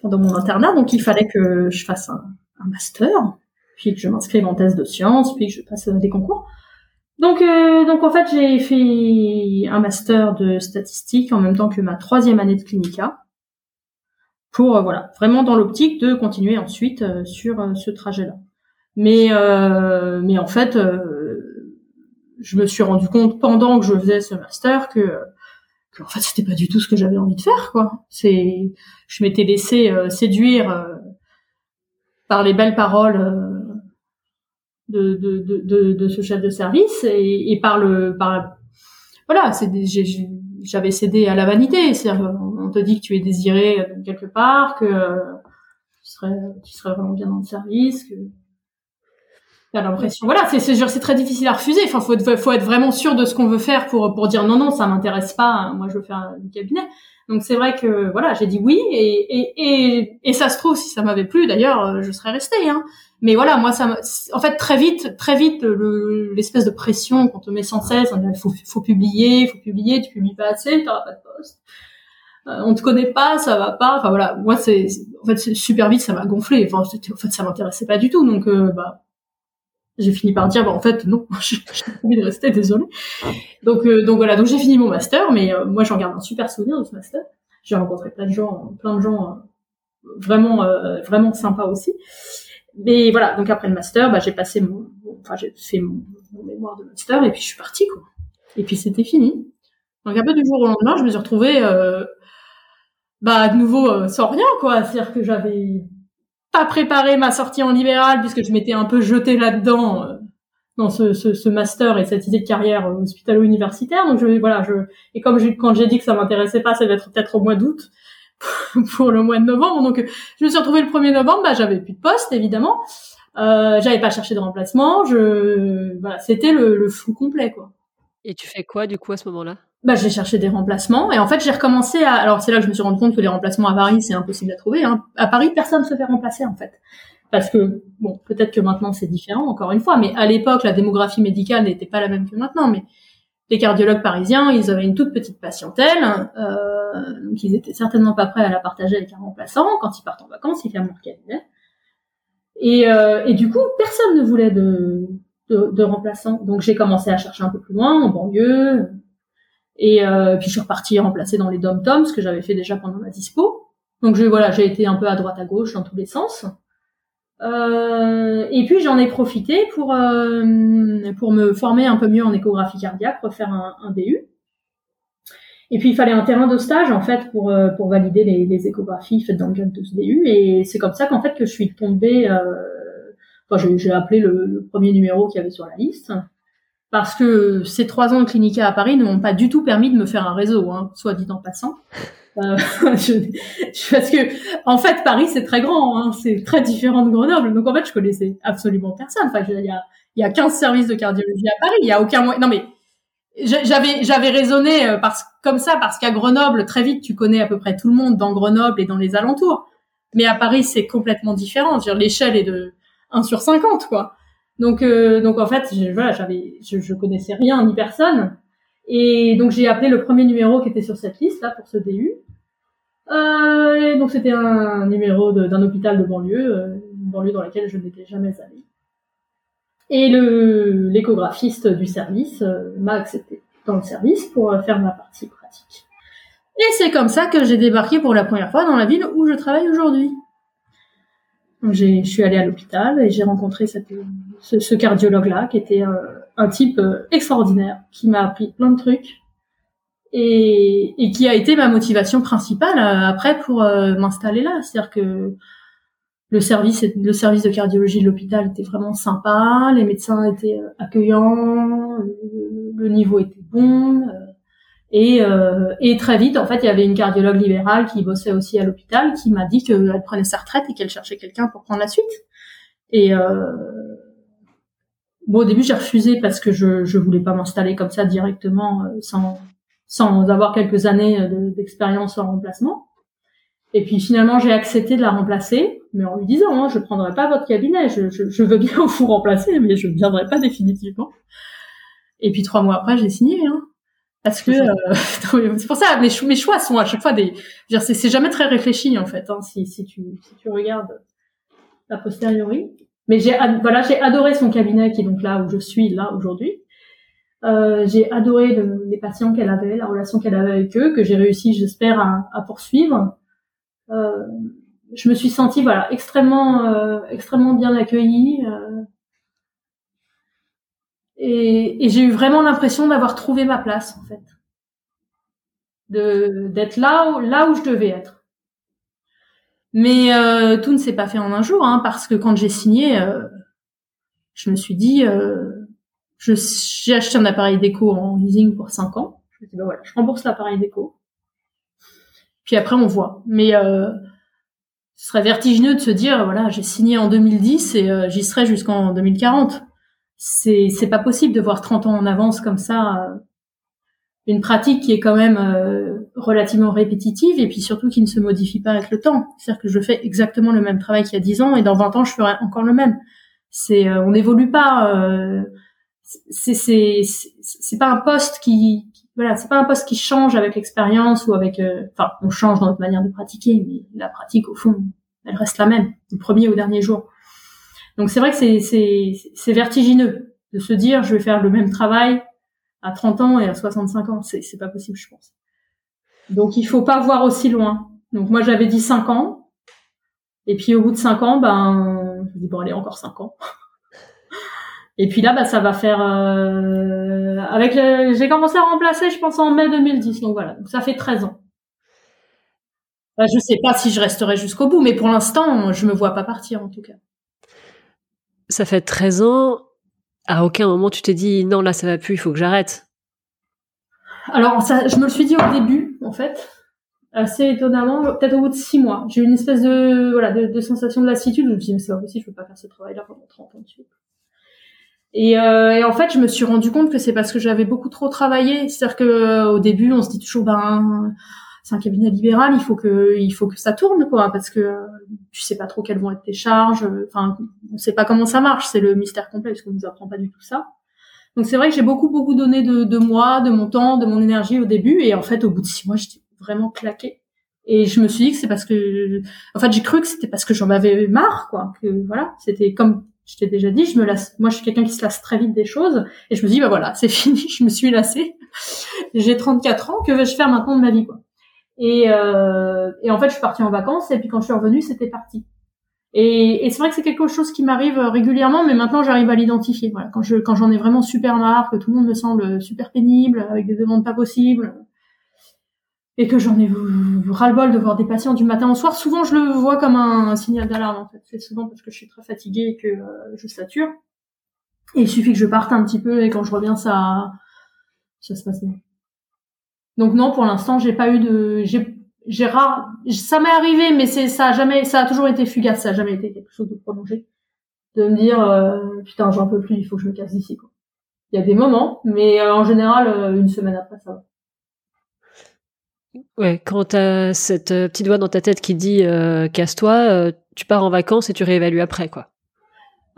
pendant mon internat. Donc, il fallait que je fasse un, master, puis que je m'inscrive en thèse de sciences, puis que je passe des concours. Donc, euh, donc en fait, j'ai fait un master de statistique en même temps que ma troisième année de clinica, pour euh, voilà, vraiment dans l'optique de continuer ensuite euh, sur ce trajet-là. Mais, mais en fait, je me suis rendu compte pendant que je faisais ce master que en fait c'était pas du tout ce que j'avais envie de faire quoi. C'est je m'étais laissé euh, séduire euh, par les belles paroles euh, de, de, de, de, ce chef de service et, et par le par voilà c'est j'avais cédé à la vanité. On te dit que tu es désiré quelque part que tu serais tu serais vraiment bien dans le service que T'as l'impression. Voilà, c'est c'est très difficile à refuser. Enfin, faut être, faut être vraiment sûr de ce qu'on veut faire pour pour dire non non, ça m'intéresse pas. Moi, je veux faire un cabinet. Donc c'est vrai que voilà, j'ai dit oui et, et et et ça se trouve si ça m'avait plu d'ailleurs, euh, je serais restée. Hein. Mais voilà, moi ça, en fait très vite, très vite l'espèce de pression qu'on te met sans cesse, il faut faut publier, faut publier, tu publies pas assez, t'auras pas de poste. Euh, on te connaît pas, ça va pas. Enfin voilà, moi c'est en fait super vite ça m'a gonflé. Enfin en fait ça m'intéressait pas du tout. Donc euh, bah j'ai fini par dire bah en fait non *laughs* j'ai envie de rester désolée donc euh, donc voilà donc j'ai fini mon master mais euh, moi j'en garde un super souvenir de ce master. J'ai rencontré plein de gens plein de gens euh, vraiment vraiment sympas aussi. Mais voilà donc après le master bah j'ai passé mon enfin j'ai fait mon, mémoire de master et puis je suis partie quoi. Et puis c'était fini. Donc un peu du jour au lendemain je me suis retrouvée bah de nouveau sans rien quoi. C'est à dire que j'avais préparé ma sortie en libéral puisque je m'étais un peu jetée là-dedans euh, dans ce, master et cette idée de carrière euh, hospitalo-universitaire. Donc je voilà, je et comme quand j'ai dit que ça m'intéressait pas, ça va être peut-être au mois d'août *laughs* pour le mois de novembre. Donc je me suis retrouvée le 1er novembre, bah j'avais plus de poste évidemment. Euh, j'avais pas cherché de remplacement, je voilà, c'était le, le flou complet quoi. Et tu fais quoi du coup à ce moment-là? Bah, j'ai cherché des remplacements et en fait j'ai recommencé à alors c'est là que je me suis rendu compte que les remplacements à Paris c'est impossible à trouver hein. à Paris personne ne se fait remplacer en fait. Parce que bon peut-être que maintenant c'est différent encore une fois mais à l'époque la démographie médicale n'était pas la même que maintenant mais les cardiologues parisiens ils avaient une toute petite patientèle euh, donc ils étaient certainement pas prêts à la partager avec un remplaçant. Quand ils partent en vacances ils ferment leur cabinet. Et, euh, et du coup personne ne voulait de de, de remplaçants donc j'ai commencé à chercher un peu plus loin en banlieue et euh, puis je suis repartie remplacer dans les dom-toms, ce que j'avais fait déjà pendant ma dispo. Donc je, voilà, j'ai été un peu à droite à gauche dans tous les sens. Euh, et puis j'en ai profité pour euh, pour me former un peu mieux en échographie cardiaque, refaire un, un DU. Et puis il fallait un terrain de stage en fait pour euh, pour valider les, les, échographies faites dans le cadre de ce DU. Et c'est comme ça qu'en fait que je suis tombée. Euh, enfin, j'ai appelé le, le, premier numéro qu'il y avait sur la liste parce que ces trois ans de clinica à Paris ne m'ont pas du tout permis de me faire un réseau, hein, soit dit en passant. *laughs* Euh, *laughs* je, parce que en fait Paris c'est très grand, hein, c'est très différent de Grenoble, donc en fait je connaissais absolument personne. Enfin, il y a y a 15 services de cardiologie à Paris, il y a aucun moyen. Non mais j'avais j'avais raisonné euh, parce comme ça parce qu'à Grenoble très vite tu connais à peu près tout le monde dans Grenoble et dans les alentours, mais à Paris c'est complètement différent. L'échelle est de 1 sur 50 quoi. Donc, euh, donc en fait, je, voilà, j'avais, je, connaissais rien ni personne, et donc j'ai appelé le premier numéro qui était sur cette liste là pour ce DU. Euh, et donc c'était un numéro d'un hôpital de banlieue, euh, une banlieue dans laquelle je n'étais jamais allée. Et le l'échographiste du service m'a accepté dans le service pour faire ma partie pratique. Et c'est comme ça que j'ai débarqué pour la première fois dans la ville où je travaille aujourd'hui. Je suis allée à l'hôpital et j'ai rencontré ce, ce cardiologue-là qui était euh, un type euh, extraordinaire, qui m'a appris plein de trucs et, et, qui a été ma motivation principale euh, après pour m'installer là. C'est-à-dire que le service, le service de cardiologie de l'hôpital était vraiment sympa, les médecins étaient accueillants, le, niveau était bon. Et, euh, et, très vite, en fait, il y avait une cardiologue libérale qui bossait aussi à l'hôpital qui m'a dit qu'elle prenait sa retraite et qu'elle cherchait quelqu'un pour prendre la suite. Et euh, bon, au début, j'ai refusé parce que je je voulais pas m'installer comme ça directement euh, sans sans avoir quelques années d'expérience en remplacement. Et puis finalement, j'ai accepté de la remplacer, mais en lui disant, hein, je prendrai pas votre cabinet, je, je, je veux bien *laughs* vous remplacer, mais je viendrai pas définitivement. Et puis trois mois après, j'ai signé. Hein. Parce que euh, *laughs* c'est pour ça mes, mes, choix sont à chaque fois des. C'est jamais très réfléchi en fait. Hein, si, si, tu, si tu regardes a posteriori. Mais j'ai voilà j'ai adoré son cabinet qui est donc là où je suis là aujourd'hui. Euh, j'ai adoré le, les patients qu'elle avait, la relation qu'elle avait avec eux, que j'ai réussi, j'espère, à, à, poursuivre. Euh, je me suis sentie voilà extrêmement euh, extrêmement bien accueillie. Et, et j'ai eu vraiment l'impression d'avoir trouvé ma place en fait, de d'être là où, là où je devais être. Mais euh, tout ne s'est pas fait en un jour, hein, parce que quand j'ai signé, euh, je me suis dit, euh, j'ai acheté un appareil déco en leasing pour 5 ans. Je me dit, bah voilà, je rembourse l'appareil déco. Puis après, on voit. Mais euh, ce serait vertigineux de se dire, voilà, j'ai signé en 2010 et euh, j'y serai jusqu'en 2040 c'est c'est pas possible de voir 30 ans en avance comme ça euh, une pratique qui est quand même euh, relativement répétitive et puis surtout qui ne se modifie pas avec le temps. C'est-à-dire que je fais exactement le même travail qu'il y a 10 ans et dans 20 ans je ferai encore le même. C'est euh, on n'évolue pas euh, c'est c'est c'est pas un poste qui, voilà, c'est pas un poste qui change avec l'expérience ou avec enfin on change dans notre manière de pratiquer mais la pratique au fond elle reste la même du premier au dernier jour. Donc c'est vrai que c'est vertigineux de se dire je vais faire le même travail à 30 ans et à 65 ans. C'est pas possible, je pense. Donc il faut pas voir aussi loin. Donc moi j'avais dit 5 ans. Et puis au bout de 5 ans, ben je dis bon allez encore 5 ans. *laughs* Et puis là, bah, ça va faire euh, avec j'ai commencé à remplacer, je pense en mai 2010. Donc voilà, donc ça fait 13 ans. Bah, je sais pas si je resterai jusqu'au bout, mais pour l'instant, je me vois pas partir en tout cas ça fait 13 ans, à aucun moment tu t'es dit non là ça va plus, il faut que j'arrête. Alors je me le suis dit au début en fait, assez étonnamment, peut-être au bout de 6 mois, j'ai eu une espèce de voilà de, sensation de lassitude. Je me dit mais c'est pas possible, je peux pas faire ce travail-là pendant 30 ans de suite. Et, euh, et, en fait, je me suis rendu compte que c'est parce que j'avais beaucoup trop travaillé. C'est-à-dire que euh, au début, on se dit toujours ben c'est un cabinet libéral, il faut que il faut que ça tourne quoi, parce que tu sais pas trop quelles vont être tes charges. Enfin, on sait pas comment ça marche, c'est le mystère complet parce qu'on nous apprend pas du tout ça. Donc c'est vrai que j'ai beaucoup beaucoup donné de, de moi, de mon temps, de mon énergie au début, et en fait au bout de six mois j'étais vraiment claquée. Et je me suis dit que c'est parce que, en fait j'ai cru que c'était parce que j'en avais marre quoi, que voilà, c'était comme je t'ai déjà dit, je me lasse. Moi, je suis quelqu'un qui se lasse très vite des choses, et je me dis bah voilà, c'est *laughs* fini, je me suis lassée. J'ai 34 ans, que vais-je faire maintenant de ma vie quoi? Et, euh, et en fait, je suis partie en vacances et puis quand je suis revenue, c'était parti. Et, et c'est vrai que c'est quelque chose qui m'arrive régulièrement, mais maintenant j'arrive à l'identifier. Voilà, quand je quand j'en ai vraiment super marre, que tout le monde me semble super pénible, avec des demandes pas possibles, et que j'en ai ras-le-bol de voir des patients du matin au soir, souvent je le vois comme un, signal d'alarme. En fait, c'est souvent parce que je suis très fatiguée et que euh, je sature. Et il suffit que je parte un petit peu et quand je reviens, ça ça se passe bien. Donc non, pour l'instant, j'ai pas eu de, j'ai, rare, ça m'est arrivé, mais c'est, ça a jamais, ça a toujours été fugace, ça a jamais été quelque chose de prolongé. De me dire, euh, putain, j'en peux plus, il faut que je me casse d'ici, quoi. Il y a des moments, mais euh, en général, euh, une semaine après, ça va. Ouais, quand t'as cette petite voix dans ta tête qui dit casse-toi, tu pars en vacances et tu réévalues après, quoi.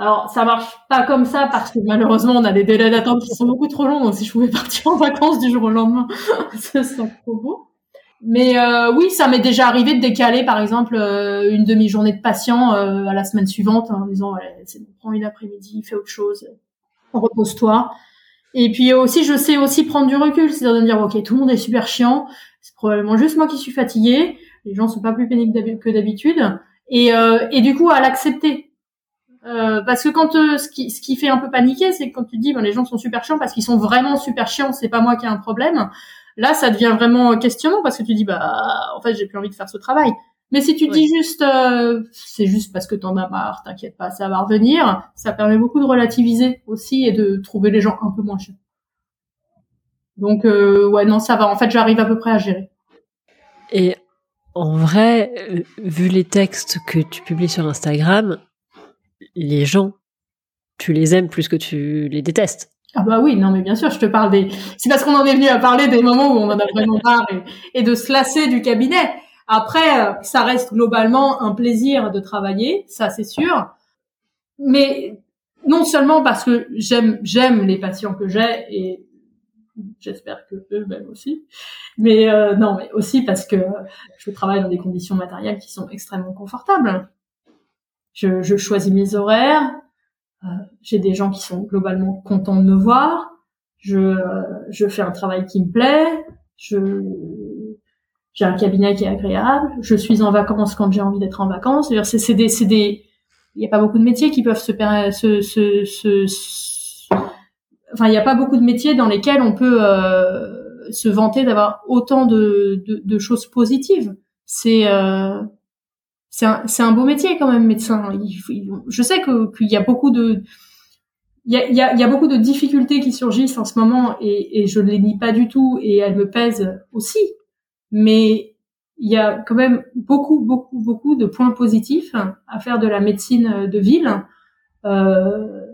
Alors, ça marche pas comme ça parce que malheureusement, on a des délais d'attente qui sont beaucoup trop longs. Donc, si je pouvais *laughs* partir en vacances du jour au lendemain, *laughs* ce serait trop beau. Mais euh, oui, ça m'est déjà arrivé de décaler, par exemple, euh, une demi-journée de patient euh, à la semaine suivante en disant, ouais, c'est prends une après-midi, fais autre chose, repose-toi. Et puis aussi, je sais aussi prendre du recul, c'est-à-dire de me dire, ok, tout le monde est super chiant, c'est probablement juste moi qui suis fatiguée, les gens sont pas plus pénibles que d'habitude, et du coup, à l'accepter euh, parce que quand euh, ce, qui, ce qui fait un peu paniquer, c'est quand tu dis ben, les gens sont super chiants parce qu'ils sont vraiment super chiants, c'est pas moi qui ai un problème. Là, ça devient vraiment questionnant parce que tu dis bah en fait j'ai plus envie de faire ce travail. Mais si tu dis juste, euh, c'est juste parce que t'en as marre, t'inquiète pas, ça va revenir, ça permet beaucoup de relativiser aussi et de trouver les gens un peu moins chiants. Donc euh, ouais, non, ça va. En fait, j'arrive à peu près à gérer. Et en vrai, euh, vu les textes que tu publies sur Instagram, les gens, tu les aimes plus que tu les détestes. Ah bah oui, non mais bien sûr, je te parle des. C'est parce qu'on en est venu à parler des moments où on en a vraiment marre et, de se lasser du cabinet. Après, euh, ça reste globalement un plaisir de travailler, ça c'est sûr. Mais non seulement parce que j'aime j'aime les patients que j'ai et j'espère que eux-mêmes aussi. Mais euh, non, mais aussi parce que je travaille dans des conditions matérielles qui sont extrêmement confortables. Je, je choisis mes horaires. Euh, j'ai des gens qui sont globalement contents de me voir. Je, euh, je fais un travail qui me plaît. Je, j'ai un cabinet qui est agréable. Je suis en vacances quand j'ai envie d'être en vacances. C'est, c'est des, c'est des, il n'y a pas beaucoup de métiers qui peuvent se, se, se, se enfin, il n'y a pas beaucoup de métiers dans lesquels on peut euh, se vanter d'avoir autant de, de, de, choses positives. C'est euh, c'est un, un, beau métier quand même, médecin. je sais qu'il y a beaucoup de il y a, y, a, y a, beaucoup de difficultés qui surgissent en ce moment et, et je ne les nie pas du tout et elles me pèsent aussi. Mais il y a quand même beaucoup, beaucoup, beaucoup de points positifs à faire de la médecine de ville. Euh,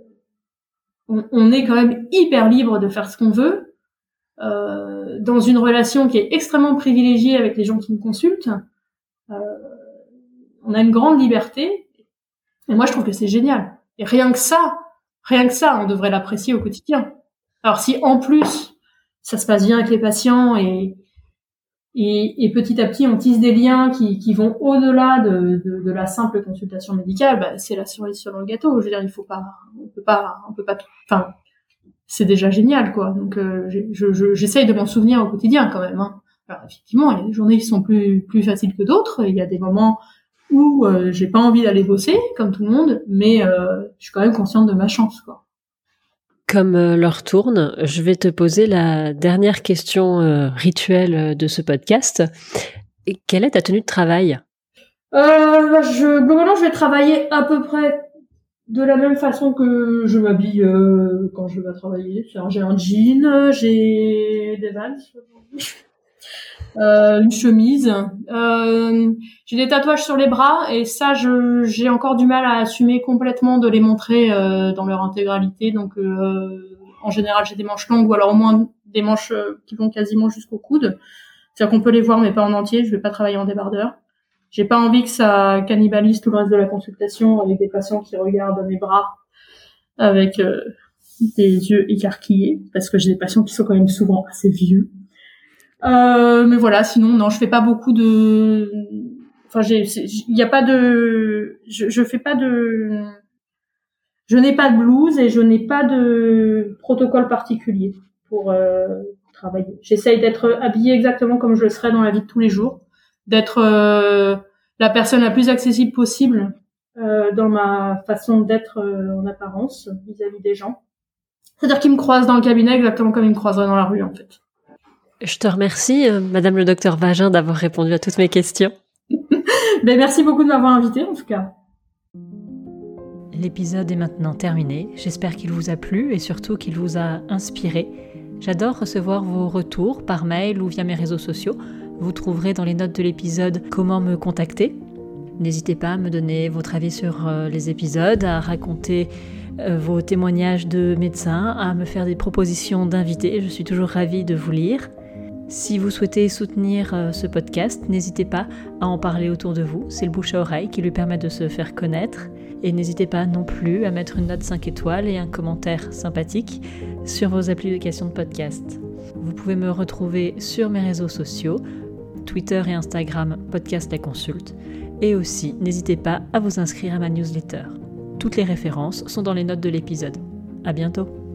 on, est quand même hyper libre de faire ce qu'on veut, euh, dans une relation qui est extrêmement privilégiée avec les gens qui nous consultent. Euh, on a une grande liberté, et moi je trouve que c'est génial. Et rien que ça, rien que ça, on devrait l'apprécier au quotidien. Alors si en plus ça se passe bien avec les patients et et, petit à petit, on tisse des liens qui, qui vont au-delà de, de, de, la simple consultation médicale. Bah, c'est la cerise sur le gâteau. Je veux dire, il faut pas, on peut pas, on peut pas. Enfin, c'est déjà génial, quoi. Donc, euh, j'essaye de m'en souvenir au quotidien, quand même. Hein. Alors, effectivement, il y a des journées qui sont plus plus faciles que d'autres. Il y a des moments où euh, j'ai pas envie d'aller bosser, comme tout le monde, mais euh, je suis quand même consciente de ma chance, quoi. Comme euh, l'heure tourne, je vais te poser la dernière question euh, rituelle euh, de ce podcast. quelle est ta tenue de travail? Euh, je, Globalement, je vais travailler à peu près de la même façon que je m'habille quand je vais travailler. J'ai un jean, j'ai des vans, euh, une chemise. Euh, j'ai des tatouages sur les bras et ça, j'ai encore du mal à assumer complètement de les montrer euh, dans leur intégralité. Donc, euh, en général, j'ai des manches longues ou alors au moins des manches euh, qui vont quasiment jusqu'au coude. C'est-à-dire qu'on peut les voir mais pas en entier. Je vais pas travailler en débardeur. J'ai pas envie que ça cannibalise tout le reste de la consultation avec des patients qui regardent mes bras avec des yeux écarquillés parce que j'ai des patients qui sont quand même souvent assez vieux. Euh, mais voilà, sinon non, je fais pas beaucoup de. Enfin, il n'y a pas de, je, je fais pas de, je n'ai pas de blouse et je n'ai pas de protocole particulier pour euh, travailler. J'essaye d'être habillée exactement comme je le serais dans la vie de tous les jours, d'être euh, la personne la plus accessible possible euh, dans ma façon d'être euh, en apparence vis-à-vis des gens. C'est-à-dire qu'ils me croisent dans le cabinet exactement comme ils me croiseraient dans la rue en fait. Je te remercie, euh, Madame le docteur Vagin, d'avoir répondu à toutes mes questions. *laughs* ben, merci beaucoup de m'avoir invité, en tout cas. L'épisode est maintenant terminé. J'espère qu'il vous a plu et surtout qu'il vous a inspiré. J'adore recevoir vos retours par mail ou via mes réseaux sociaux. Vous trouverez dans les notes de l'épisode comment me contacter. N'hésitez pas à me donner votre avis sur euh, les épisodes, à raconter euh, vos témoignages de médecins, à me faire des propositions d'invités. Je suis toujours ravie de vous lire. Si vous souhaitez soutenir euh, ce podcast, n'hésitez pas à en parler autour de vous. C'est le bouche à oreille qui lui permet de se faire connaître. Et n'hésitez pas non plus à mettre une note 5 étoiles et un commentaire sympathique sur vos applications de podcast. Vous pouvez me retrouver sur mes réseaux sociaux, Twitter et Instagram, Podcast La Consulte. Et aussi, n'hésitez pas à vous inscrire à ma newsletter. Toutes les références sont dans les notes de l'épisode. À bientôt!